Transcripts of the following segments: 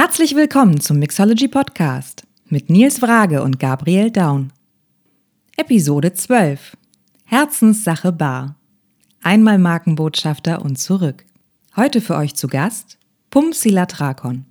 Herzlich willkommen zum Mixology Podcast mit Nils Wrage und Gabriel Daun. Episode 12 Herzenssache Bar. Einmal Markenbotschafter und zurück. Heute für euch zu Gast Pum Silatrakon.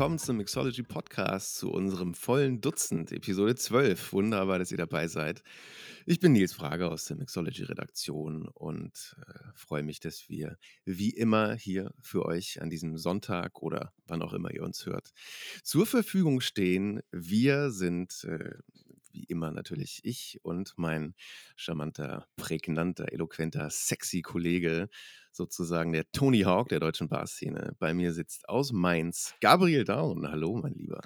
Willkommen zum Mixology Podcast, zu unserem vollen Dutzend, Episode 12. Wunderbar, dass ihr dabei seid. Ich bin Nils Frage aus der Mixology Redaktion und äh, freue mich, dass wir wie immer hier für euch an diesem Sonntag oder wann auch immer ihr uns hört, zur Verfügung stehen. Wir sind äh, wie immer natürlich ich und mein charmanter, prägnanter, eloquenter, sexy Kollege, sozusagen der Tony Hawk der deutschen Barszene. Bei mir sitzt aus Mainz Gabriel Daun. Hallo, mein Lieber.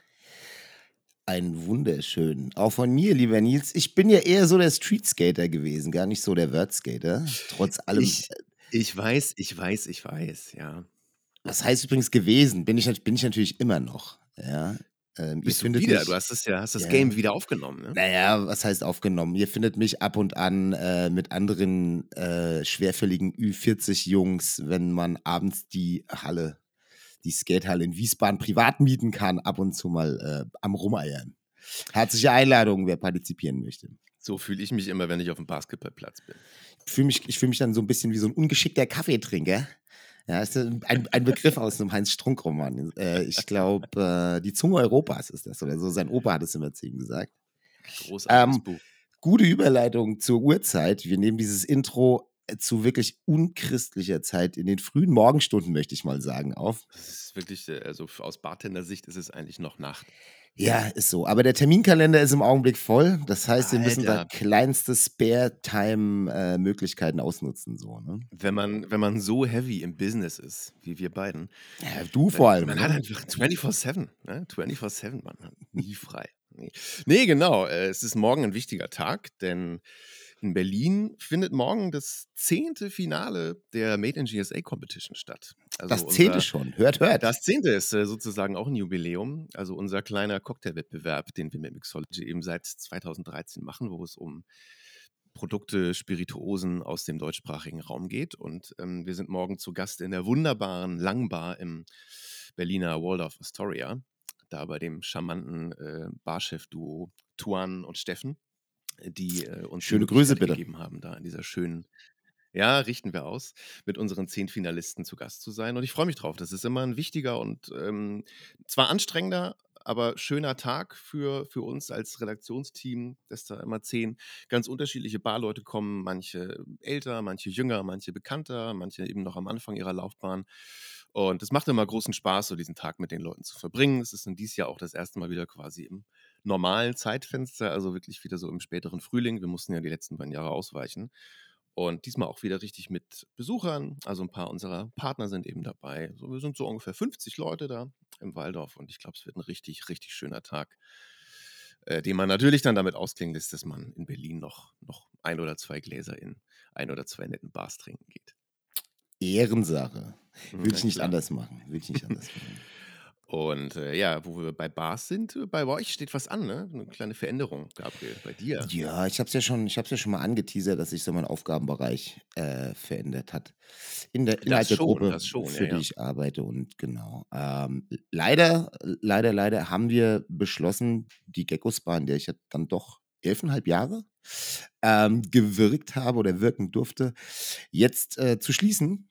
Ein wunderschön. Auch von mir, lieber Nils. Ich bin ja eher so der Streetskater gewesen, gar nicht so der Wordskater. Trotz allem. Ich, ich weiß, ich weiß, ich weiß, ja. Was heißt übrigens gewesen? Bin ich, bin ich natürlich immer noch. Ja. Ähm, Bist du wieder? mich- Du hast es ja, hast das Ja. Game wieder aufgenommen, ne? Naja, was heißt aufgenommen? Ihr findet mich ab und an äh, mit anderen äh, schwerfälligen Ü40-Jungs, wenn man abends die Halle, die Skatehalle in Wiesbaden privat mieten kann, ab und zu mal äh, am Rumeiern. Herzliche Einladung, wer partizipieren möchte. So fühle ich mich immer, wenn ich auf dem Basketballplatz bin. Ich fühle mich, ich fühl mich dann so ein bisschen wie so ein ungeschickter Kaffeetrinker. Ja, ist ein, ein Begriff aus einem Heinz-Strunk-Roman. Äh, ich glaube, äh, die Zunge Europas ist das oder so. Sein Opa hat es immer zu ihm gesagt. Großartiges Ähm, Buch. Gute Überleitung zur Uhrzeit. Wir nehmen dieses Intro äh, zu wirklich unchristlicher Zeit in den frühen Morgenstunden, möchte ich mal sagen, auf. Das ist wirklich, äh, also aus Bartender-Sicht ist es eigentlich noch Nacht. Ja, ist so. Aber der Terminkalender ist im Augenblick voll. Das heißt, wir müssen da Alter. kleinste Spare-Time-Möglichkeiten ausnutzen. So, ne? Wenn man, wenn man so heavy im Business ist, wie wir beiden, ja, du vor allem. Man ne? hat einfach 24-7, ne? 24-7, man hat nie frei. Nee, nee genau. Äh, es ist morgen ein wichtiger Tag, denn in Berlin findet morgen das zehnte Finale der Made in GSA Competition statt. Also das zehnte schon. Hört, hört. Das zehnte ist äh, sozusagen auch ein Jubiläum. Also unser kleiner Cocktailwettbewerb, den wir mit Mixology eben seit 2013 machen, wo es um Produkte, Spirituosen aus dem deutschsprachigen Raum geht. Und ähm, wir sind morgen zu Gast in der wunderbaren Langbar im Berliner Waldorf Astoria. Da bei dem charmanten äh, Barchef-Duo Tuan und Steffen, die äh, uns Schöne Grüße, bitte. gegeben haben, da in dieser schönen ja, richten wir aus, mit unseren zehn Finalisten zu Gast zu sein. Und ich freue mich drauf. Das ist immer ein wichtiger und ähm, zwar anstrengender, aber schöner Tag für, für uns als Redaktionsteam, dass da immer zehn ganz unterschiedliche Barleute kommen. Manche älter, manche jünger, manche bekannter, manche eben noch am Anfang ihrer Laufbahn. Und es macht immer großen Spaß, so diesen Tag mit den Leuten zu verbringen. Es ist in dieses Jahr auch das erste Mal wieder quasi im normalen Zeitfenster, also wirklich wieder so im späteren Frühling. Wir mussten ja die letzten beiden Jahre ausweichen. Und diesmal auch wieder richtig mit Besuchern. Also ein paar unserer Partner sind eben dabei. So, wir sind so ungefähr 50 Leute da im Waldorf und ich glaube, es wird ein richtig, richtig schöner Tag, äh, den man natürlich dann damit ausklingen lässt, dass man in Berlin noch, noch ein oder zwei Gläser in ein oder zwei netten Bars trinken geht. Ehrensache. Würde ich nicht anders machen. Würde ich nicht anders machen. Und äh, ja, wo wir bei Bars sind, bei euch steht was an, ne? Eine kleine Veränderung, Gabriel, bei dir. Ja, ich habe es ja schon, ich habe ja schon mal angeteasert, dass sich so mein Aufgabenbereich äh, verändert hat in der innerhalb der Gruppe, schon, für ja, die ja. ich arbeite und genau. Ähm, leider, leider, leider haben wir beschlossen, die Geckos-Bar, in der ich ja dann doch elfeinhalb Jahre ähm, gewirkt habe oder wirken durfte, jetzt äh, zu schließen.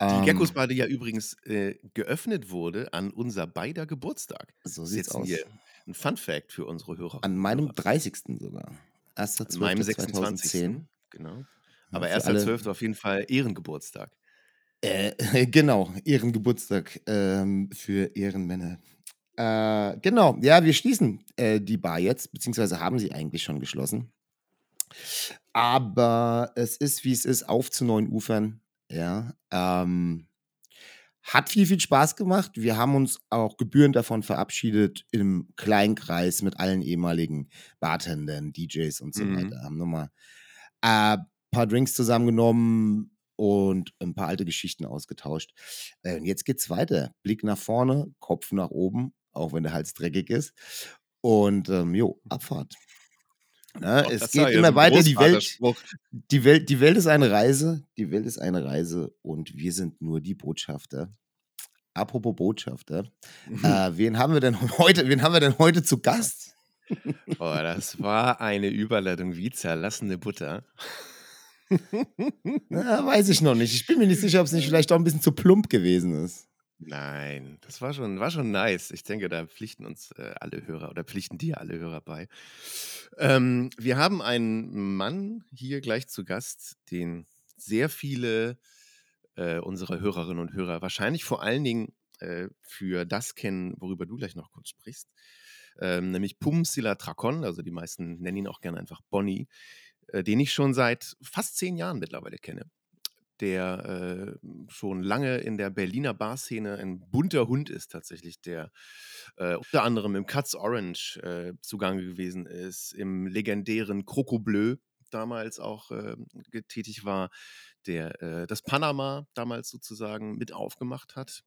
Die Ähm, Geckos-Bar, die ja übrigens äh, geöffnet wurde an unser beider Geburtstag. so sieht's aus. hier ein Fun-Fact für unsere Hörerinnen An meinem Hörer. 30. sogar. An meinem 1.12.2010. 26. Genau. Aber für alle, 1.12. auf jeden Fall Ehrengeburtstag. Äh, genau, Ehrengeburtstag ähm, für Ehrenmänner. Äh, genau, ja, wir schließen äh, die Bar jetzt, beziehungsweise haben sie eigentlich schon geschlossen. Aber es ist, wie es ist, auf zu neuen Ufern. Ja, ähm, hat viel, viel Spaß gemacht. Wir haben uns auch gebührend davon verabschiedet im Kleinkreis mit allen ehemaligen Bartendern, DJs und so Mhm. weiter. Haben nochmal ein paar Drinks zusammengenommen und ein paar alte Geschichten ausgetauscht. Äh, und jetzt geht's weiter. Blick nach vorne, Kopf nach oben, auch wenn der Hals dreckig ist. Und ähm, jo, Abfahrt. Ne, es geht immer weiter. Die Welt, die, Welt, die Welt ist eine Reise. Die Welt ist eine Reise und wir sind nur die Botschafter. Apropos Botschafter. Mhm. Äh, wen haben wir denn heute, wen haben wir denn heute zu Gast? Oh, das war eine Überleitung wie zerlassene Butter. Na, weiß ich noch nicht. Ich bin mir nicht sicher, ob es nicht vielleicht auch ein bisschen zu plump gewesen ist. Nein, das war schon, war schon nice. Ich denke, da pflichten uns äh, alle Hörer oder pflichten dir alle Hörer bei. Ähm, wir haben einen Mann hier gleich zu Gast, den sehr viele äh, unserer Hörerinnen und Hörer wahrscheinlich vor allen Dingen äh, für das kennen, worüber du gleich noch kurz sprichst. Ähm, nämlich Pum Silatrakon, also die meisten nennen ihn auch gerne einfach Bonnie, äh, den ich schon seit fast zehn Jahren mittlerweile kenne der äh, schon lange in der Berliner Barszene ein bunter Hund ist tatsächlich, der äh, unter anderem im Cuts Orange äh, zugange gewesen ist, im legendären Croco Bleu damals auch äh, tätig war, der äh, das Panama damals sozusagen mit aufgemacht hat.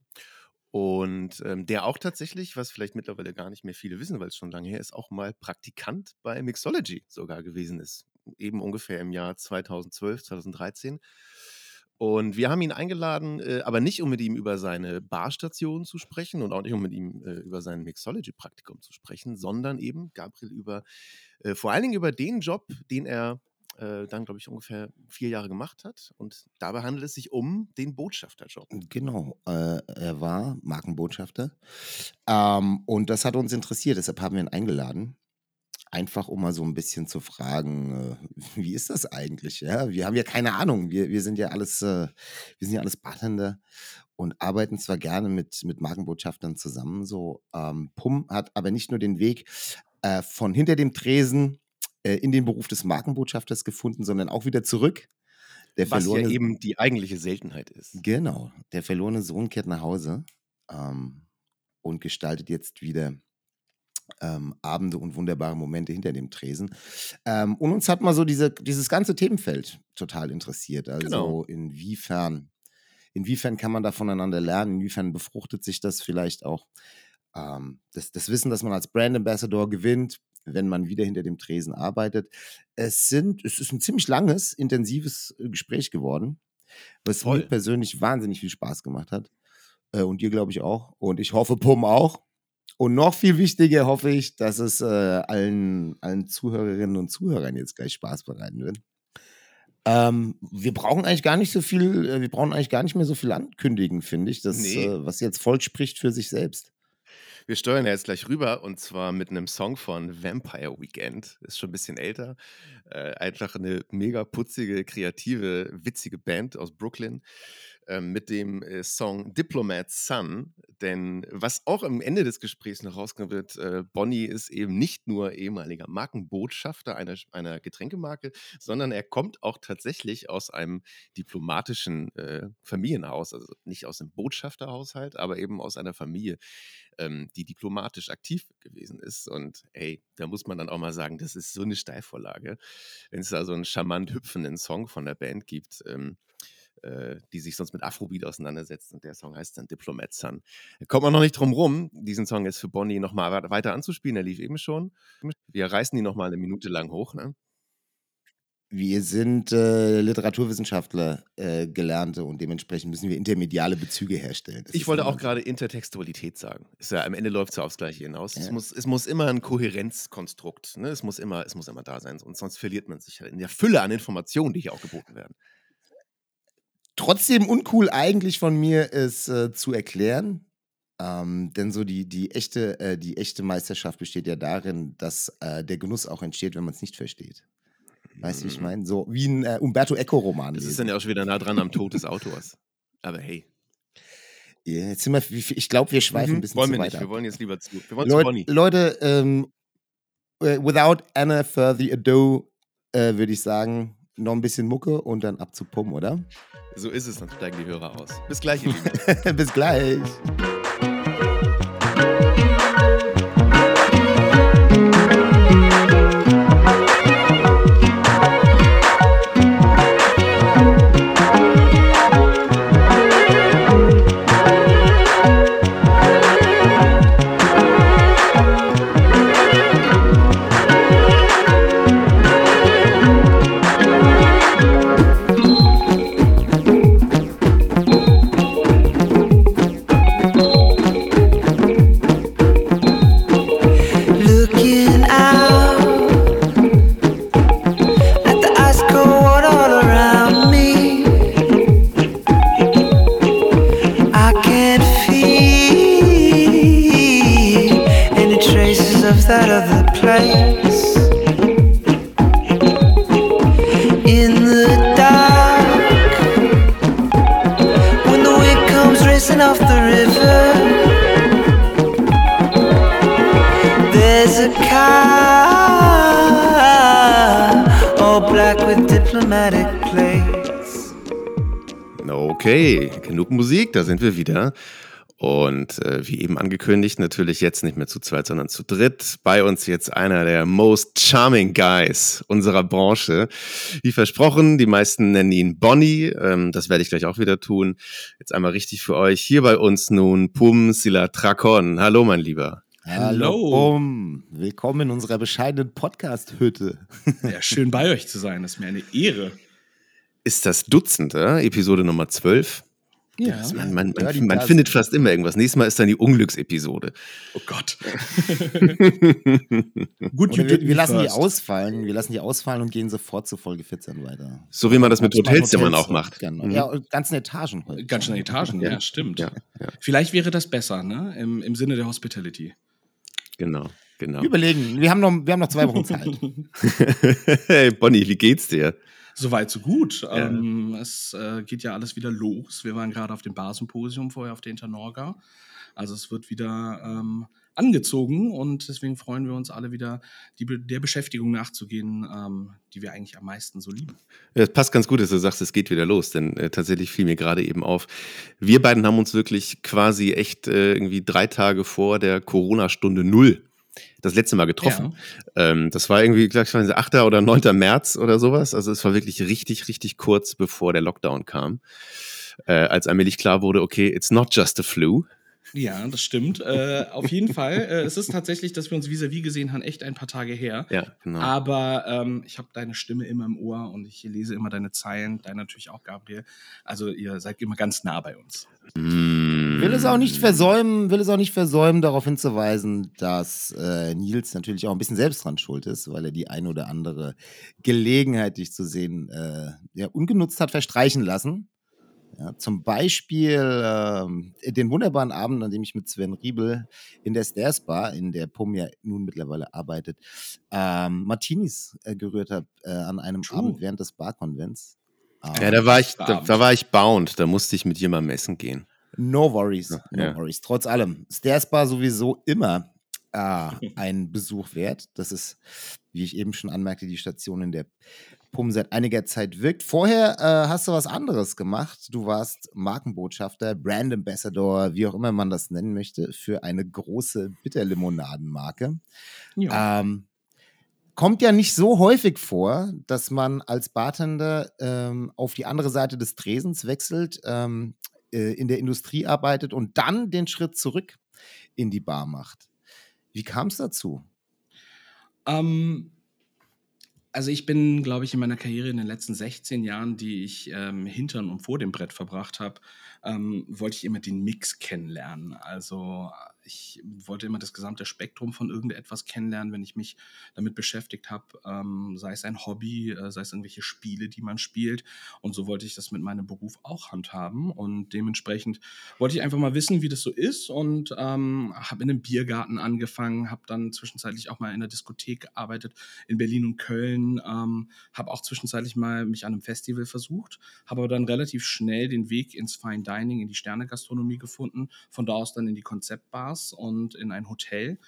Und ähm, der auch tatsächlich, was vielleicht mittlerweile gar nicht mehr viele wissen, weil es schon lange her ist, auch mal Praktikant bei Mixology sogar gewesen ist. Eben ungefähr im Jahr 2012, 2013. Und wir haben ihn eingeladen, äh, aber nicht um mit ihm über seine Barstation zu sprechen und auch nicht um mit ihm äh, über sein Mixology-Praktikum zu sprechen, sondern eben, Gabriel, über äh, vor allen Dingen über den Job, den er äh, dann, glaube ich, ungefähr vier Jahre gemacht hat. Und dabei handelt es sich um den Botschafterjob. Genau, äh, er war Markenbotschafter. Ähm, und das hat uns interessiert, deshalb haben wir ihn eingeladen. Einfach um mal so ein bisschen zu fragen, äh, wie ist das eigentlich? Ja, wir haben ja keine Ahnung. Wir, wir sind ja alles, äh, wir sind ja alles Bartender und arbeiten zwar gerne mit, mit Markenbotschaftern zusammen. So, ähm, Pum hat aber nicht nur den Weg äh, von hinter dem Tresen äh, in den Beruf des Markenbotschafters gefunden, sondern auch wieder zurück. Der Was ja verlorene, eben die eigentliche Seltenheit ist. Genau, der verlorene Sohn kehrt nach Hause ähm, und gestaltet jetzt wieder ähm, Abende und wunderbare Momente hinter dem Tresen. Ähm, und uns hat mal so diese, dieses ganze Themenfeld total interessiert. Also Genau. inwiefern, inwiefern kann man da voneinander lernen? Inwiefern befruchtet sich das vielleicht auch? Ähm, das, das Wissen, dass man als Brand Ambassador gewinnt, wenn man wieder hinter dem Tresen arbeitet. Es, sind, es ist ein ziemlich langes, intensives äh, Gespräch geworden, was Voll. mir persönlich wahnsinnig viel Spaß gemacht hat. Äh, und dir, glaube ich, auch. Und ich hoffe, Pum auch. Und noch viel wichtiger hoffe ich, dass es äh, allen, allen Zuhörerinnen und Zuhörern jetzt gleich Spaß bereiten wird. Ähm, wir brauchen eigentlich gar nicht so viel, äh, wir brauchen eigentlich gar nicht mehr so viel ankündigen, finde ich. Das, Nee. äh, was jetzt voll spricht für sich selbst. Wir steuern ja jetzt gleich rüber und zwar mit einem Song von Vampire Weekend. Ist schon ein bisschen älter. Äh, einfach eine mega putzige, kreative, witzige Band aus Brooklyn mit dem äh, Song Diplomat Son. Denn was auch am Ende des Gesprächs noch rauskommen wird, äh, Bonnie ist eben nicht nur ehemaliger Markenbotschafter einer, einer Getränkemarke, sondern er kommt auch tatsächlich aus einem diplomatischen äh, Familienhaus, also nicht aus einem Botschafterhaushalt, aber eben aus einer Familie, ähm, die diplomatisch aktiv gewesen ist. Und ey, da muss man dann auch mal sagen, das ist so eine Steilvorlage. Wenn es da so einen charmant hüpfenden Song von der Band gibt, ähm, äh, die sich sonst mit Afrobeat auseinandersetzt. Und der Song heißt dann Diplomat Son. Kommt man noch nicht drum rum, diesen Song jetzt für Bonnie nochmal weiter anzuspielen. Der lief eben schon. Wir reißen die nochmal eine Minute lang hoch. Ne? Wir sind äh, Literaturwissenschaftler, äh, Gelernte und dementsprechend müssen wir intermediale Bezüge herstellen. Das ich wollte auch gerade Intertextualität sagen. Ist ja, am Ende läuft es ja aufs Gleiche hinaus. Es, Ja. muss, es muss immer ein Kohärenzkonstrukt, ne? es, muss immer, es muss immer da sein, und sonst verliert man sich ja in der Fülle an Informationen, die hier auch geboten werden. Trotzdem uncool eigentlich von mir, es äh, zu erklären. Ähm, denn so die, die, echte, äh, die echte Meisterschaft besteht ja darin, dass äh, der Genuss auch entsteht, wenn man es nicht versteht. Weißt du, wie ich meine? So wie ein äh, Umberto Eco-Roman. Das ist dann ja auch schon wieder nah dran am Tod des Autors. Aber hey, Ja, Jetzt sind wir, ich glaube, wir schweifen ein bisschen wollen zu wir weit nicht. Wir wollen jetzt lieber zu. Wir wollen zu Leut, Bonnie. Leute, ähm, äh, without any further ado, äh, würde ich sagen, noch ein bisschen Mucke und dann ab zu Pum, oder? So ist es, dann steigen die Hörer aus. Bis gleich, ihr Lieben. Bis gleich. Da sind wir wieder. Und äh, wie eben angekündigt, natürlich jetzt nicht mehr zu zweit, sondern zu dritt. Bei uns jetzt einer der most charming guys unserer Branche. Wie versprochen, die meisten nennen ihn Bonnie. Ähm, das werde ich gleich auch wieder tun. Jetzt einmal richtig für euch. Hier bei uns nun Pum Sila Trakon. Hallo, mein Lieber. Hallo. Bum. Willkommen in unserer bescheidenen Podcast-Hütte. Ja, schön bei euch zu sein. Das ist mir eine Ehre. Ist das Dutzende, Episode Nummer 12? Ja, Man, man, Ja, man, man Gase. findet fast immer irgendwas. Nächstes Mal ist dann die Unglücksepisode. Oh Gott. Good wir, wir lassen die ausfallen. Wir lassen die ausfallen und gehen sofort zu Folge 14 weiter. So wie man das mit Hotelzimmern Hotels, auch macht. Genau. Mhm. Ja, und ganzen Etagen heute. Ganz schön Etagen, ja, stimmt. Ja, ja. Vielleicht wäre das besser, ne? Im, Im Sinne der Hospitality. Genau, genau. Überlegen, wir haben noch, wir haben noch zwei Wochen Zeit. hey, Bonnie, wie geht's dir? Soweit, so gut. Ähm, es äh, geht ja alles wieder los. Wir waren gerade auf dem Barsymposium, vorher auf der Internorga. Also es wird wieder ähm, angezogen und deswegen freuen wir uns alle wieder, die, der Beschäftigung nachzugehen, ähm, die wir eigentlich am meisten so lieben. Ja, Es passt ganz gut, dass du sagst, es geht wieder los, denn äh, tatsächlich fiel mir gerade eben auf. Wir beiden haben uns wirklich quasi echt äh, irgendwie drei Tage vor der Corona-Stunde Null das letzte Mal getroffen. Ähm, das war irgendwie, glaube ich, 8. oder 9. März oder sowas. Also es war wirklich richtig, richtig kurz, bevor der Lockdown kam. Äh, als allmählich klar wurde, okay, it's not just a flu. Ja, das stimmt. äh, auf jeden Fall. Äh, es ist tatsächlich, dass wir uns vis-à-vis gesehen haben, echt ein paar Tage her. Ja, genau. Aber ähm, ich habe deine Stimme immer im Ohr und ich lese immer deine Zeilen, deine natürlich auch, Gabriel. Also ihr seid immer ganz nah bei uns. Mm. Will es auch nicht versäumen, will es auch nicht versäumen, darauf hinzuweisen, dass äh, Nils natürlich auch ein bisschen selbst dran schuld ist, weil er die ein oder andere Gelegenheit, dich zu sehen, äh, ja, ungenutzt hat verstreichen lassen. Ja, zum Beispiel ähm, den wunderbaren Abend, an dem ich mit Sven Riebel in der Stairs Bar, in der Pum ja nun mittlerweile arbeitet, ähm, Martinis äh, gerührt habe äh, an einem True. Abend während des Barkonvents. Ja, da war ich, da, da war ich bound. Da musste ich mit jemandem essen gehen. No worries, no Ja. worries. Trotz allem, Stairs Bar sowieso immer äh, ein Besuch wert. Das ist, wie ich eben schon anmerkte, die Station, in der Pum seit einiger Zeit wirkt. Vorher äh, hast du was anderes gemacht. Du warst Markenbotschafter, Brand Ambassador, wie auch immer man das nennen möchte, für eine große Bitterlimonadenmarke. Ja. Ähm, kommt ja nicht so häufig vor, dass man als Bartender ähm, auf die andere Seite des Tresens wechselt, ähm, äh, in der Industrie arbeitet und dann den Schritt zurück in die Bar macht. Wie kam es dazu? Ähm, also ich bin, glaube ich, in meiner Karriere in den letzten 16 Jahren, die ich ähm, hintern und vor dem Brett verbracht habe, ähm, wollte ich immer den Mix kennenlernen. Also ich wollte immer das gesamte Spektrum von irgendetwas kennenlernen, wenn ich mich damit beschäftigt habe, ähm, sei es ein Hobby, äh, sei es irgendwelche Spiele, die man spielt. Und so wollte ich das mit meinem Beruf auch handhaben. Und dementsprechend wollte ich einfach mal wissen, wie das so ist. Und ähm, habe in einem Biergarten angefangen, habe dann zwischenzeitlich auch mal in der Diskothek gearbeitet in Berlin und Köln, ähm, habe auch zwischenzeitlich mal mich an einem Festival versucht, habe aber dann relativ schnell den Weg ins Fine Dining, in die Sternegastronomie gefunden, von da aus dann in die Konzeptbars und in ein Hotel.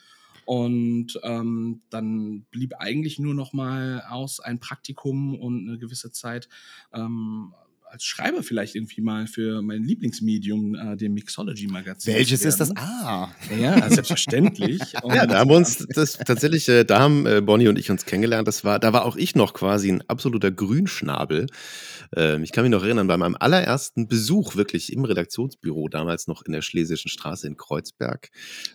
Und ähm, dann blieb eigentlich nur noch mal aus ein Praktikum und eine gewisse Zeit ähm, als Schreiber vielleicht irgendwie mal für mein Lieblingsmedium, äh, dem Mixology-Magazin. Welches ist das? Ah. Ja, selbstverständlich. Und ja, da haben wir uns das tatsächlich, äh, da haben äh, Bonnie und ich uns kennengelernt. Das war, da war auch ich noch quasi ein absoluter Grünschnabel. Ähm, ich kann mich noch erinnern, bei meinem allerersten Besuch wirklich im Redaktionsbüro, damals noch in der Schlesischen Straße in Kreuzberg.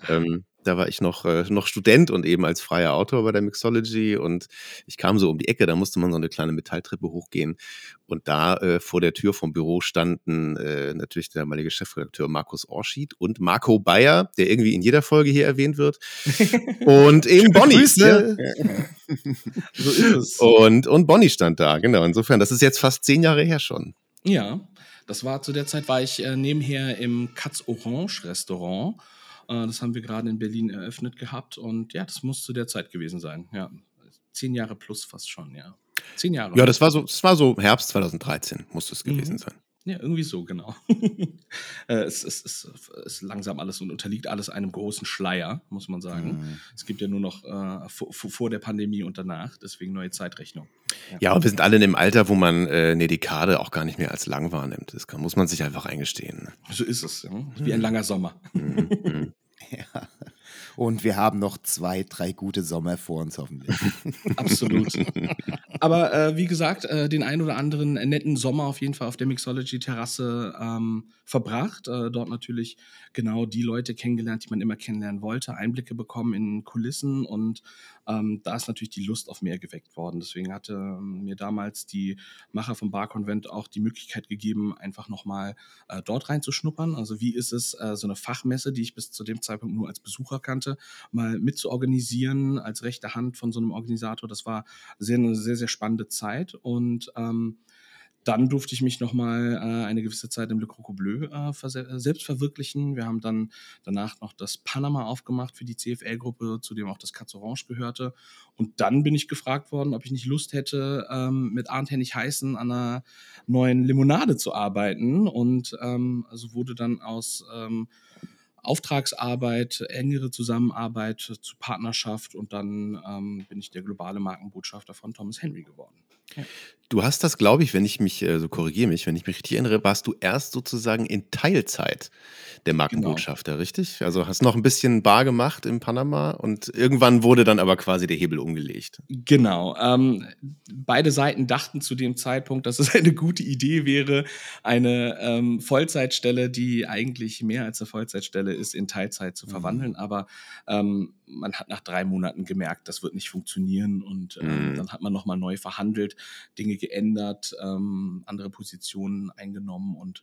Ähm, da war ich noch, äh, noch Student und eben als freier Autor bei der Mixology und ich kam so um die Ecke, da musste man so eine kleine Metalltreppe hochgehen und da äh, vor der Tür vom Büro standen äh, natürlich der damalige Chefredakteur Markus Orschied und Marco Bayer, der irgendwie in jeder Folge hier erwähnt wird und eben Bonnie. Ne? so ist es. Und, und Bonnie stand da, genau. Insofern, das ist jetzt fast zehn Jahre her schon. Ja, das war zu der Zeit, war ich äh, nebenher im Katz Orange Restaurant das haben wir gerade in Berlin eröffnet gehabt und ja, das muss zu der Zeit gewesen sein. Ja, zehn Jahre plus fast schon, ja. Zehn Jahre. Ja, das war so, das war so Herbst 2013, muss es gewesen mhm. sein. Ja, irgendwie so, genau. Äh, es, es, es, es langsam alles und unterliegt alles einem großen Schleier, muss man sagen. Mhm. Es gibt ja nur noch äh, vor, vor, der Pandemie und danach, deswegen neue Zeitrechnung. Ja, ja und wir sind alle in dem Alter, wo man äh, eine Dekade auch gar nicht mehr als lang wahrnimmt. Das kann, muss man sich einfach eingestehen. Ne? So ist es, ja. wie ein langer Sommer. Mhm. mhm. Und wir haben noch zwei, drei gute Sommer vor uns hoffentlich. Absolut. Aber äh, wie gesagt, äh, den ein oder anderen netten Sommer auf jeden Fall auf der Mixology-Terrasse ähm, verbracht. Äh, dort natürlich genau die Leute kennengelernt, die man immer kennenlernen wollte, Einblicke bekommen in Kulissen und ähm, da ist natürlich die Lust auf mehr geweckt worden. Deswegen hatte ähm, mir damals die Macher vom Barkonvent auch die Möglichkeit gegeben, einfach nochmal äh, dort reinzuschnuppern. Also wie ist es, äh, so eine Fachmesse, die ich bis zu dem Zeitpunkt nur als Besucher kannte, mal mitzuorganisieren als rechte Hand von so einem Organisator. Das war sehr, eine sehr, sehr spannende Zeit und ähm, dann durfte ich mich nochmal äh, eine gewisse Zeit im Le Croco Bleu äh, äh, selbst verwirklichen. Wir haben dann danach noch das Panama aufgemacht für die CFL-Gruppe, zu dem auch das Katz Orange gehörte. Und dann bin ich gefragt worden, ob ich nicht Lust hätte, ähm, mit Arndt Hennig Heißen an einer neuen Limonade zu arbeiten. Und ähm, also wurde dann aus ähm, Auftragsarbeit, engere Zusammenarbeit zu Partnerschaft und dann ähm, bin ich der globale Markenbotschafter von Thomas Henry geworden. Ja. Du hast das, glaube ich, wenn ich mich, äh, so korrigiere mich, wenn ich mich richtig erinnere, warst du erst sozusagen in Teilzeit der genau. Markenbotschafter, genau. richtig? Also hast noch ein bisschen bar gemacht in Panama und irgendwann wurde dann aber quasi der Hebel umgelegt. Genau. Ähm, beide Seiten dachten zu dem Zeitpunkt, dass es eine gute Idee wäre, eine ähm, Vollzeitstelle, die eigentlich mehr als eine Vollzeitstelle ist, in Teilzeit zu mhm. verwandeln. Aber ähm, man hat nach drei Monaten gemerkt, das wird nicht funktionieren und ähm, mhm. dann hat man nochmal neu verhandelt, Dinge geändert, ähm, andere Positionen eingenommen und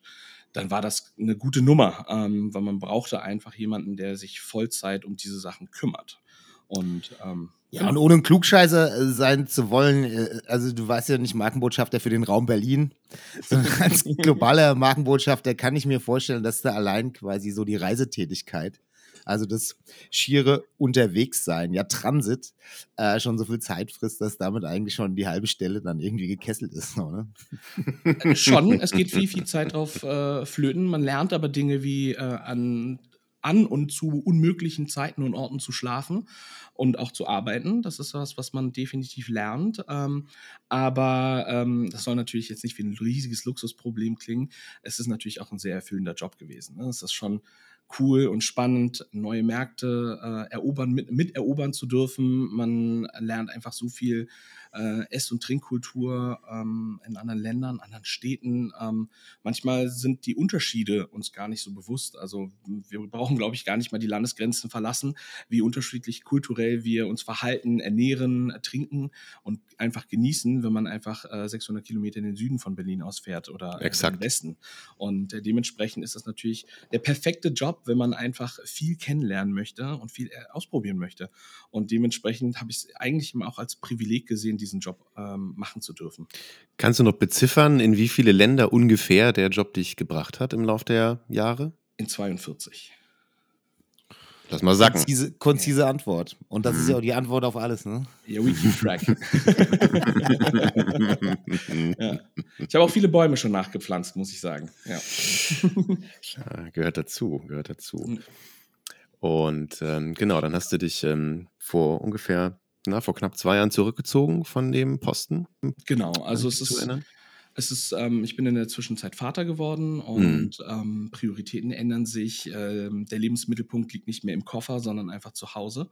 dann war das eine gute Nummer, ähm, weil man brauchte einfach jemanden, der sich Vollzeit um diese Sachen kümmert. Und ähm, ja, genau. und ohne ein Klugscheißer äh, sein zu wollen, äh, also du weißt ja nicht Markenbotschafter für den Raum Berlin, sondern als globaler Markenbotschafter kann ich mir vorstellen, dass da allein quasi so die Reisetätigkeit also das schiere Unterwegssein, ja Transit, äh, schon so viel Zeit frisst, dass damit eigentlich schon die halbe Stelle dann irgendwie gekesselt ist. Oder? Äh, schon, es geht viel, viel Zeit drauf äh, flöten. Man lernt aber Dinge wie äh, an an und zu unmöglichen Zeiten und Orten zu schlafen und auch zu arbeiten. Das ist was, was man definitiv lernt. Ähm, aber ähm, das soll natürlich jetzt nicht wie ein riesiges Luxusproblem klingen. Es ist natürlich auch ein sehr erfüllender Job gewesen. Ne? Es ist schon cool und spannend, neue Märkte äh, erobern, mit, miterobern zu dürfen. Man lernt einfach so viel äh, Ess- und Trinkkultur ähm, in anderen Ländern, anderen Städten. Ähm, manchmal sind die Unterschiede uns gar nicht so bewusst. Also wir brauchen, glaube ich, gar nicht mal die Landesgrenzen verlassen, wie unterschiedlich kulturell wir uns verhalten, ernähren, trinken und einfach genießen, wenn man einfach äh, 600 Kilometer in den Süden von Berlin ausfährt oder Exakt. im Westen. Und äh, dementsprechend ist das natürlich der perfekte Job, wenn man einfach viel kennenlernen möchte und viel äh, ausprobieren möchte. Und dementsprechend habe ich es eigentlich immer auch als Privileg gesehen, diesen Job ähm, machen zu dürfen. Kannst du noch beziffern, in wie viele Länder ungefähr der Job dich gebracht hat im Laufe der Jahre? In 42. Lass mal sacken. Konzise, konzise Antwort. Und das ist Mhm. ja auch die Antwort auf alles, ne? Ja, we keep track. ja. Ich habe auch viele Bäume schon nachgepflanzt, muss ich sagen. Ja. Ja, gehört dazu, gehört dazu. Mhm. Und ähm, genau, dann hast du dich ähm, vor ungefähr, na, vor knapp zwei Jahren zurückgezogen von dem Posten. Genau, also es ist, es ist, ähm, ich bin in der Zwischenzeit Vater geworden und ähm, Prioritäten ändern sich. Ähm, der Lebensmittelpunkt liegt nicht mehr im Koffer, sondern einfach zu Hause.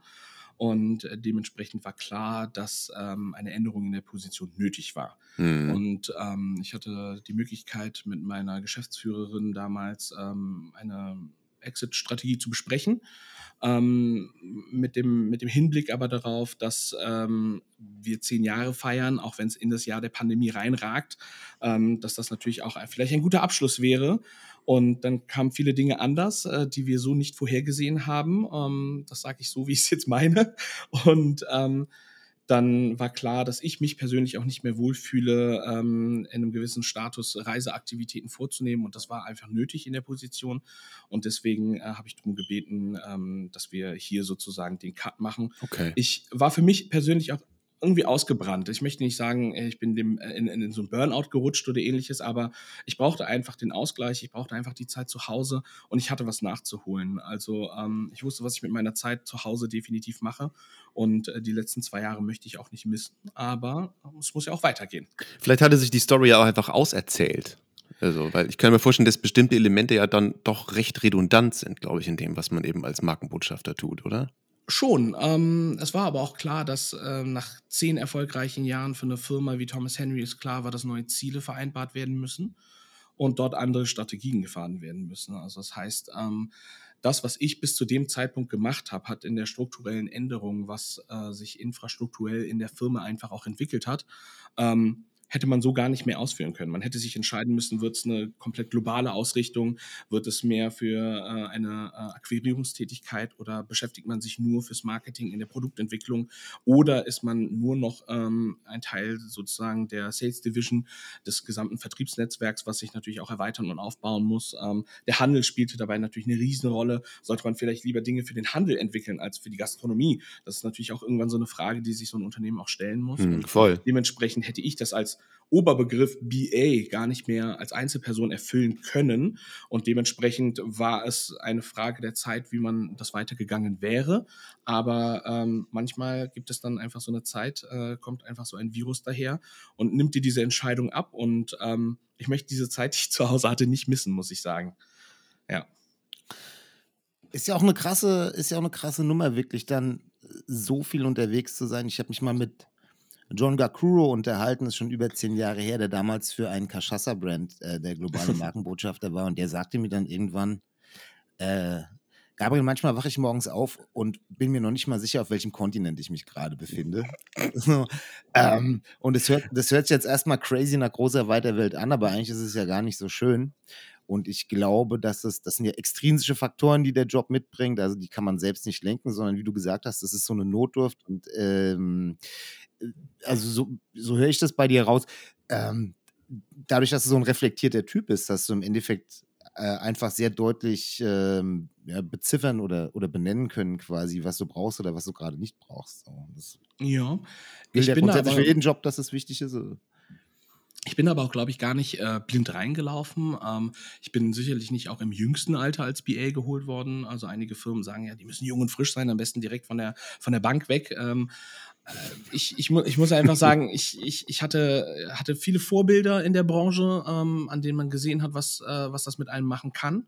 Und äh, dementsprechend war klar, dass ähm, eine Änderung in der Position nötig war. Hm. Und ähm, ich hatte die Möglichkeit, mit meiner Geschäftsführerin damals ähm, eine Exit-Strategie zu besprechen. Ähm, mit, dem, mit dem Hinblick aber darauf, dass ähm, wir zehn Jahre feiern, auch wenn es in das Jahr der Pandemie reinragt, ähm, dass das natürlich auch ein, vielleicht ein guter Abschluss wäre. Und dann kamen viele Dinge anders, äh, die wir so nicht vorhergesehen haben. Ähm, das sage ich so, wie ich es jetzt meine. Und ähm, dann war klar, dass ich mich persönlich auch nicht mehr wohlfühle, ähm, in einem gewissen Status Reiseaktivitäten vorzunehmen. Und das war einfach nötig in der Position. Und deswegen äh, habe ich darum gebeten, ähm, dass wir hier sozusagen den Cut machen. Okay. Ich war für mich persönlich auch irgendwie ausgebrannt. Ich möchte nicht sagen, äh, ich bin dem, äh, in, in so ein Burnout gerutscht oder ähnliches, aber ich brauchte einfach den Ausgleich, ich brauchte einfach die Zeit zu Hause und ich hatte was nachzuholen. Also ähm, ich wusste, was ich mit meiner Zeit zu Hause definitiv mache und äh, die letzten zwei Jahre möchte ich auch nicht missen, aber es muss ja auch weitergehen. Vielleicht hatte sich die Story ja auch einfach auserzählt. Also, weil ich kann mir vorstellen, dass bestimmte Elemente ja dann doch recht redundant sind, glaube ich, in dem, was man eben als Markenbotschafter tut, oder? Schon. Ähm, es war aber auch klar, dass ähm, nach zehn erfolgreichen Jahren für eine Firma wie Thomas Henry es klar war, dass neue Ziele vereinbart werden müssen und dort andere Strategien gefahren werden müssen. Also das heißt, ähm, das, was ich bis zu dem Zeitpunkt gemacht habe, hat in der strukturellen Änderung, was äh, sich infrastrukturell in der Firma einfach auch entwickelt hat, ähm, hätte man so gar nicht mehr ausführen können. Man hätte sich entscheiden müssen, wird es eine komplett globale Ausrichtung, wird es mehr für äh, eine äh, Akquirierungstätigkeit oder beschäftigt man sich nur fürs Marketing in der Produktentwicklung oder ist man nur noch ähm, ein Teil sozusagen der Sales Division des gesamten Vertriebsnetzwerks, was sich natürlich auch erweitern und aufbauen muss. Ähm, der Handel spielte dabei natürlich eine Riesenrolle. Sollte man vielleicht lieber Dinge für den Handel entwickeln als für die Gastronomie? Das ist natürlich auch irgendwann so eine Frage, die sich so ein Unternehmen auch stellen muss. Hm, Und voll. Dementsprechend hätte ich das als Oberbegriff BA gar nicht mehr als Einzelperson erfüllen können. Und dementsprechend war es eine Frage der Zeit, wie man das weitergegangen wäre. Aber ähm, manchmal gibt es dann einfach so eine Zeit, äh, kommt einfach so ein Virus daher und nimmt dir diese Entscheidung ab. Und ähm, ich möchte diese Zeit, die ich zu Hause hatte, nicht missen, muss ich sagen. Ja. Ist ja auch eine krasse, ist ja auch eine krasse Nummer, wirklich dann so viel unterwegs zu sein. Ich habe mich mal mit John Gakuro unterhalten, ist schon über zehn Jahre her, der damals für einen Cachaça-Brand äh, der globale Markenbotschafter war und der sagte mir dann irgendwann, äh, Gabriel, manchmal wache ich morgens auf und bin mir noch nicht mal sicher, auf welchem Kontinent ich mich gerade befinde. so, ähm, und das hört, das hört sich jetzt erstmal crazy nach großer weiter Welt an, aber eigentlich ist es ja gar nicht so schön. Und ich glaube, dass es, das sind ja extrinsische Faktoren, die der Job mitbringt. Also die kann man selbst nicht lenken, sondern wie du gesagt hast, das ist so eine Notdurft. Und ähm, also so, so höre ich das bei dir raus. Ähm, dadurch, dass du so ein reflektierter Typ bist, dass du im Endeffekt äh, einfach sehr deutlich ähm, ja, beziffern oder, oder benennen können, quasi, was du brauchst oder was du gerade nicht brauchst. So, Ja. Ich ja bin grundsätzlich aber- für jeden Job, dass es wichtig ist. Ich bin aber auch, glaube ich, gar nicht äh, blind reingelaufen. Ähm, ich bin sicherlich nicht auch im jüngsten Alter als BA geholt worden. Also einige Firmen sagen ja, die müssen jung und frisch sein, am besten direkt von der, von der Bank weg. Ähm, äh, ich, ich, mu ich muss einfach sagen, ich, ich, ich hatte, hatte viele Vorbilder in der Branche, ähm, an denen man gesehen hat, was, äh, was das mit einem machen kann.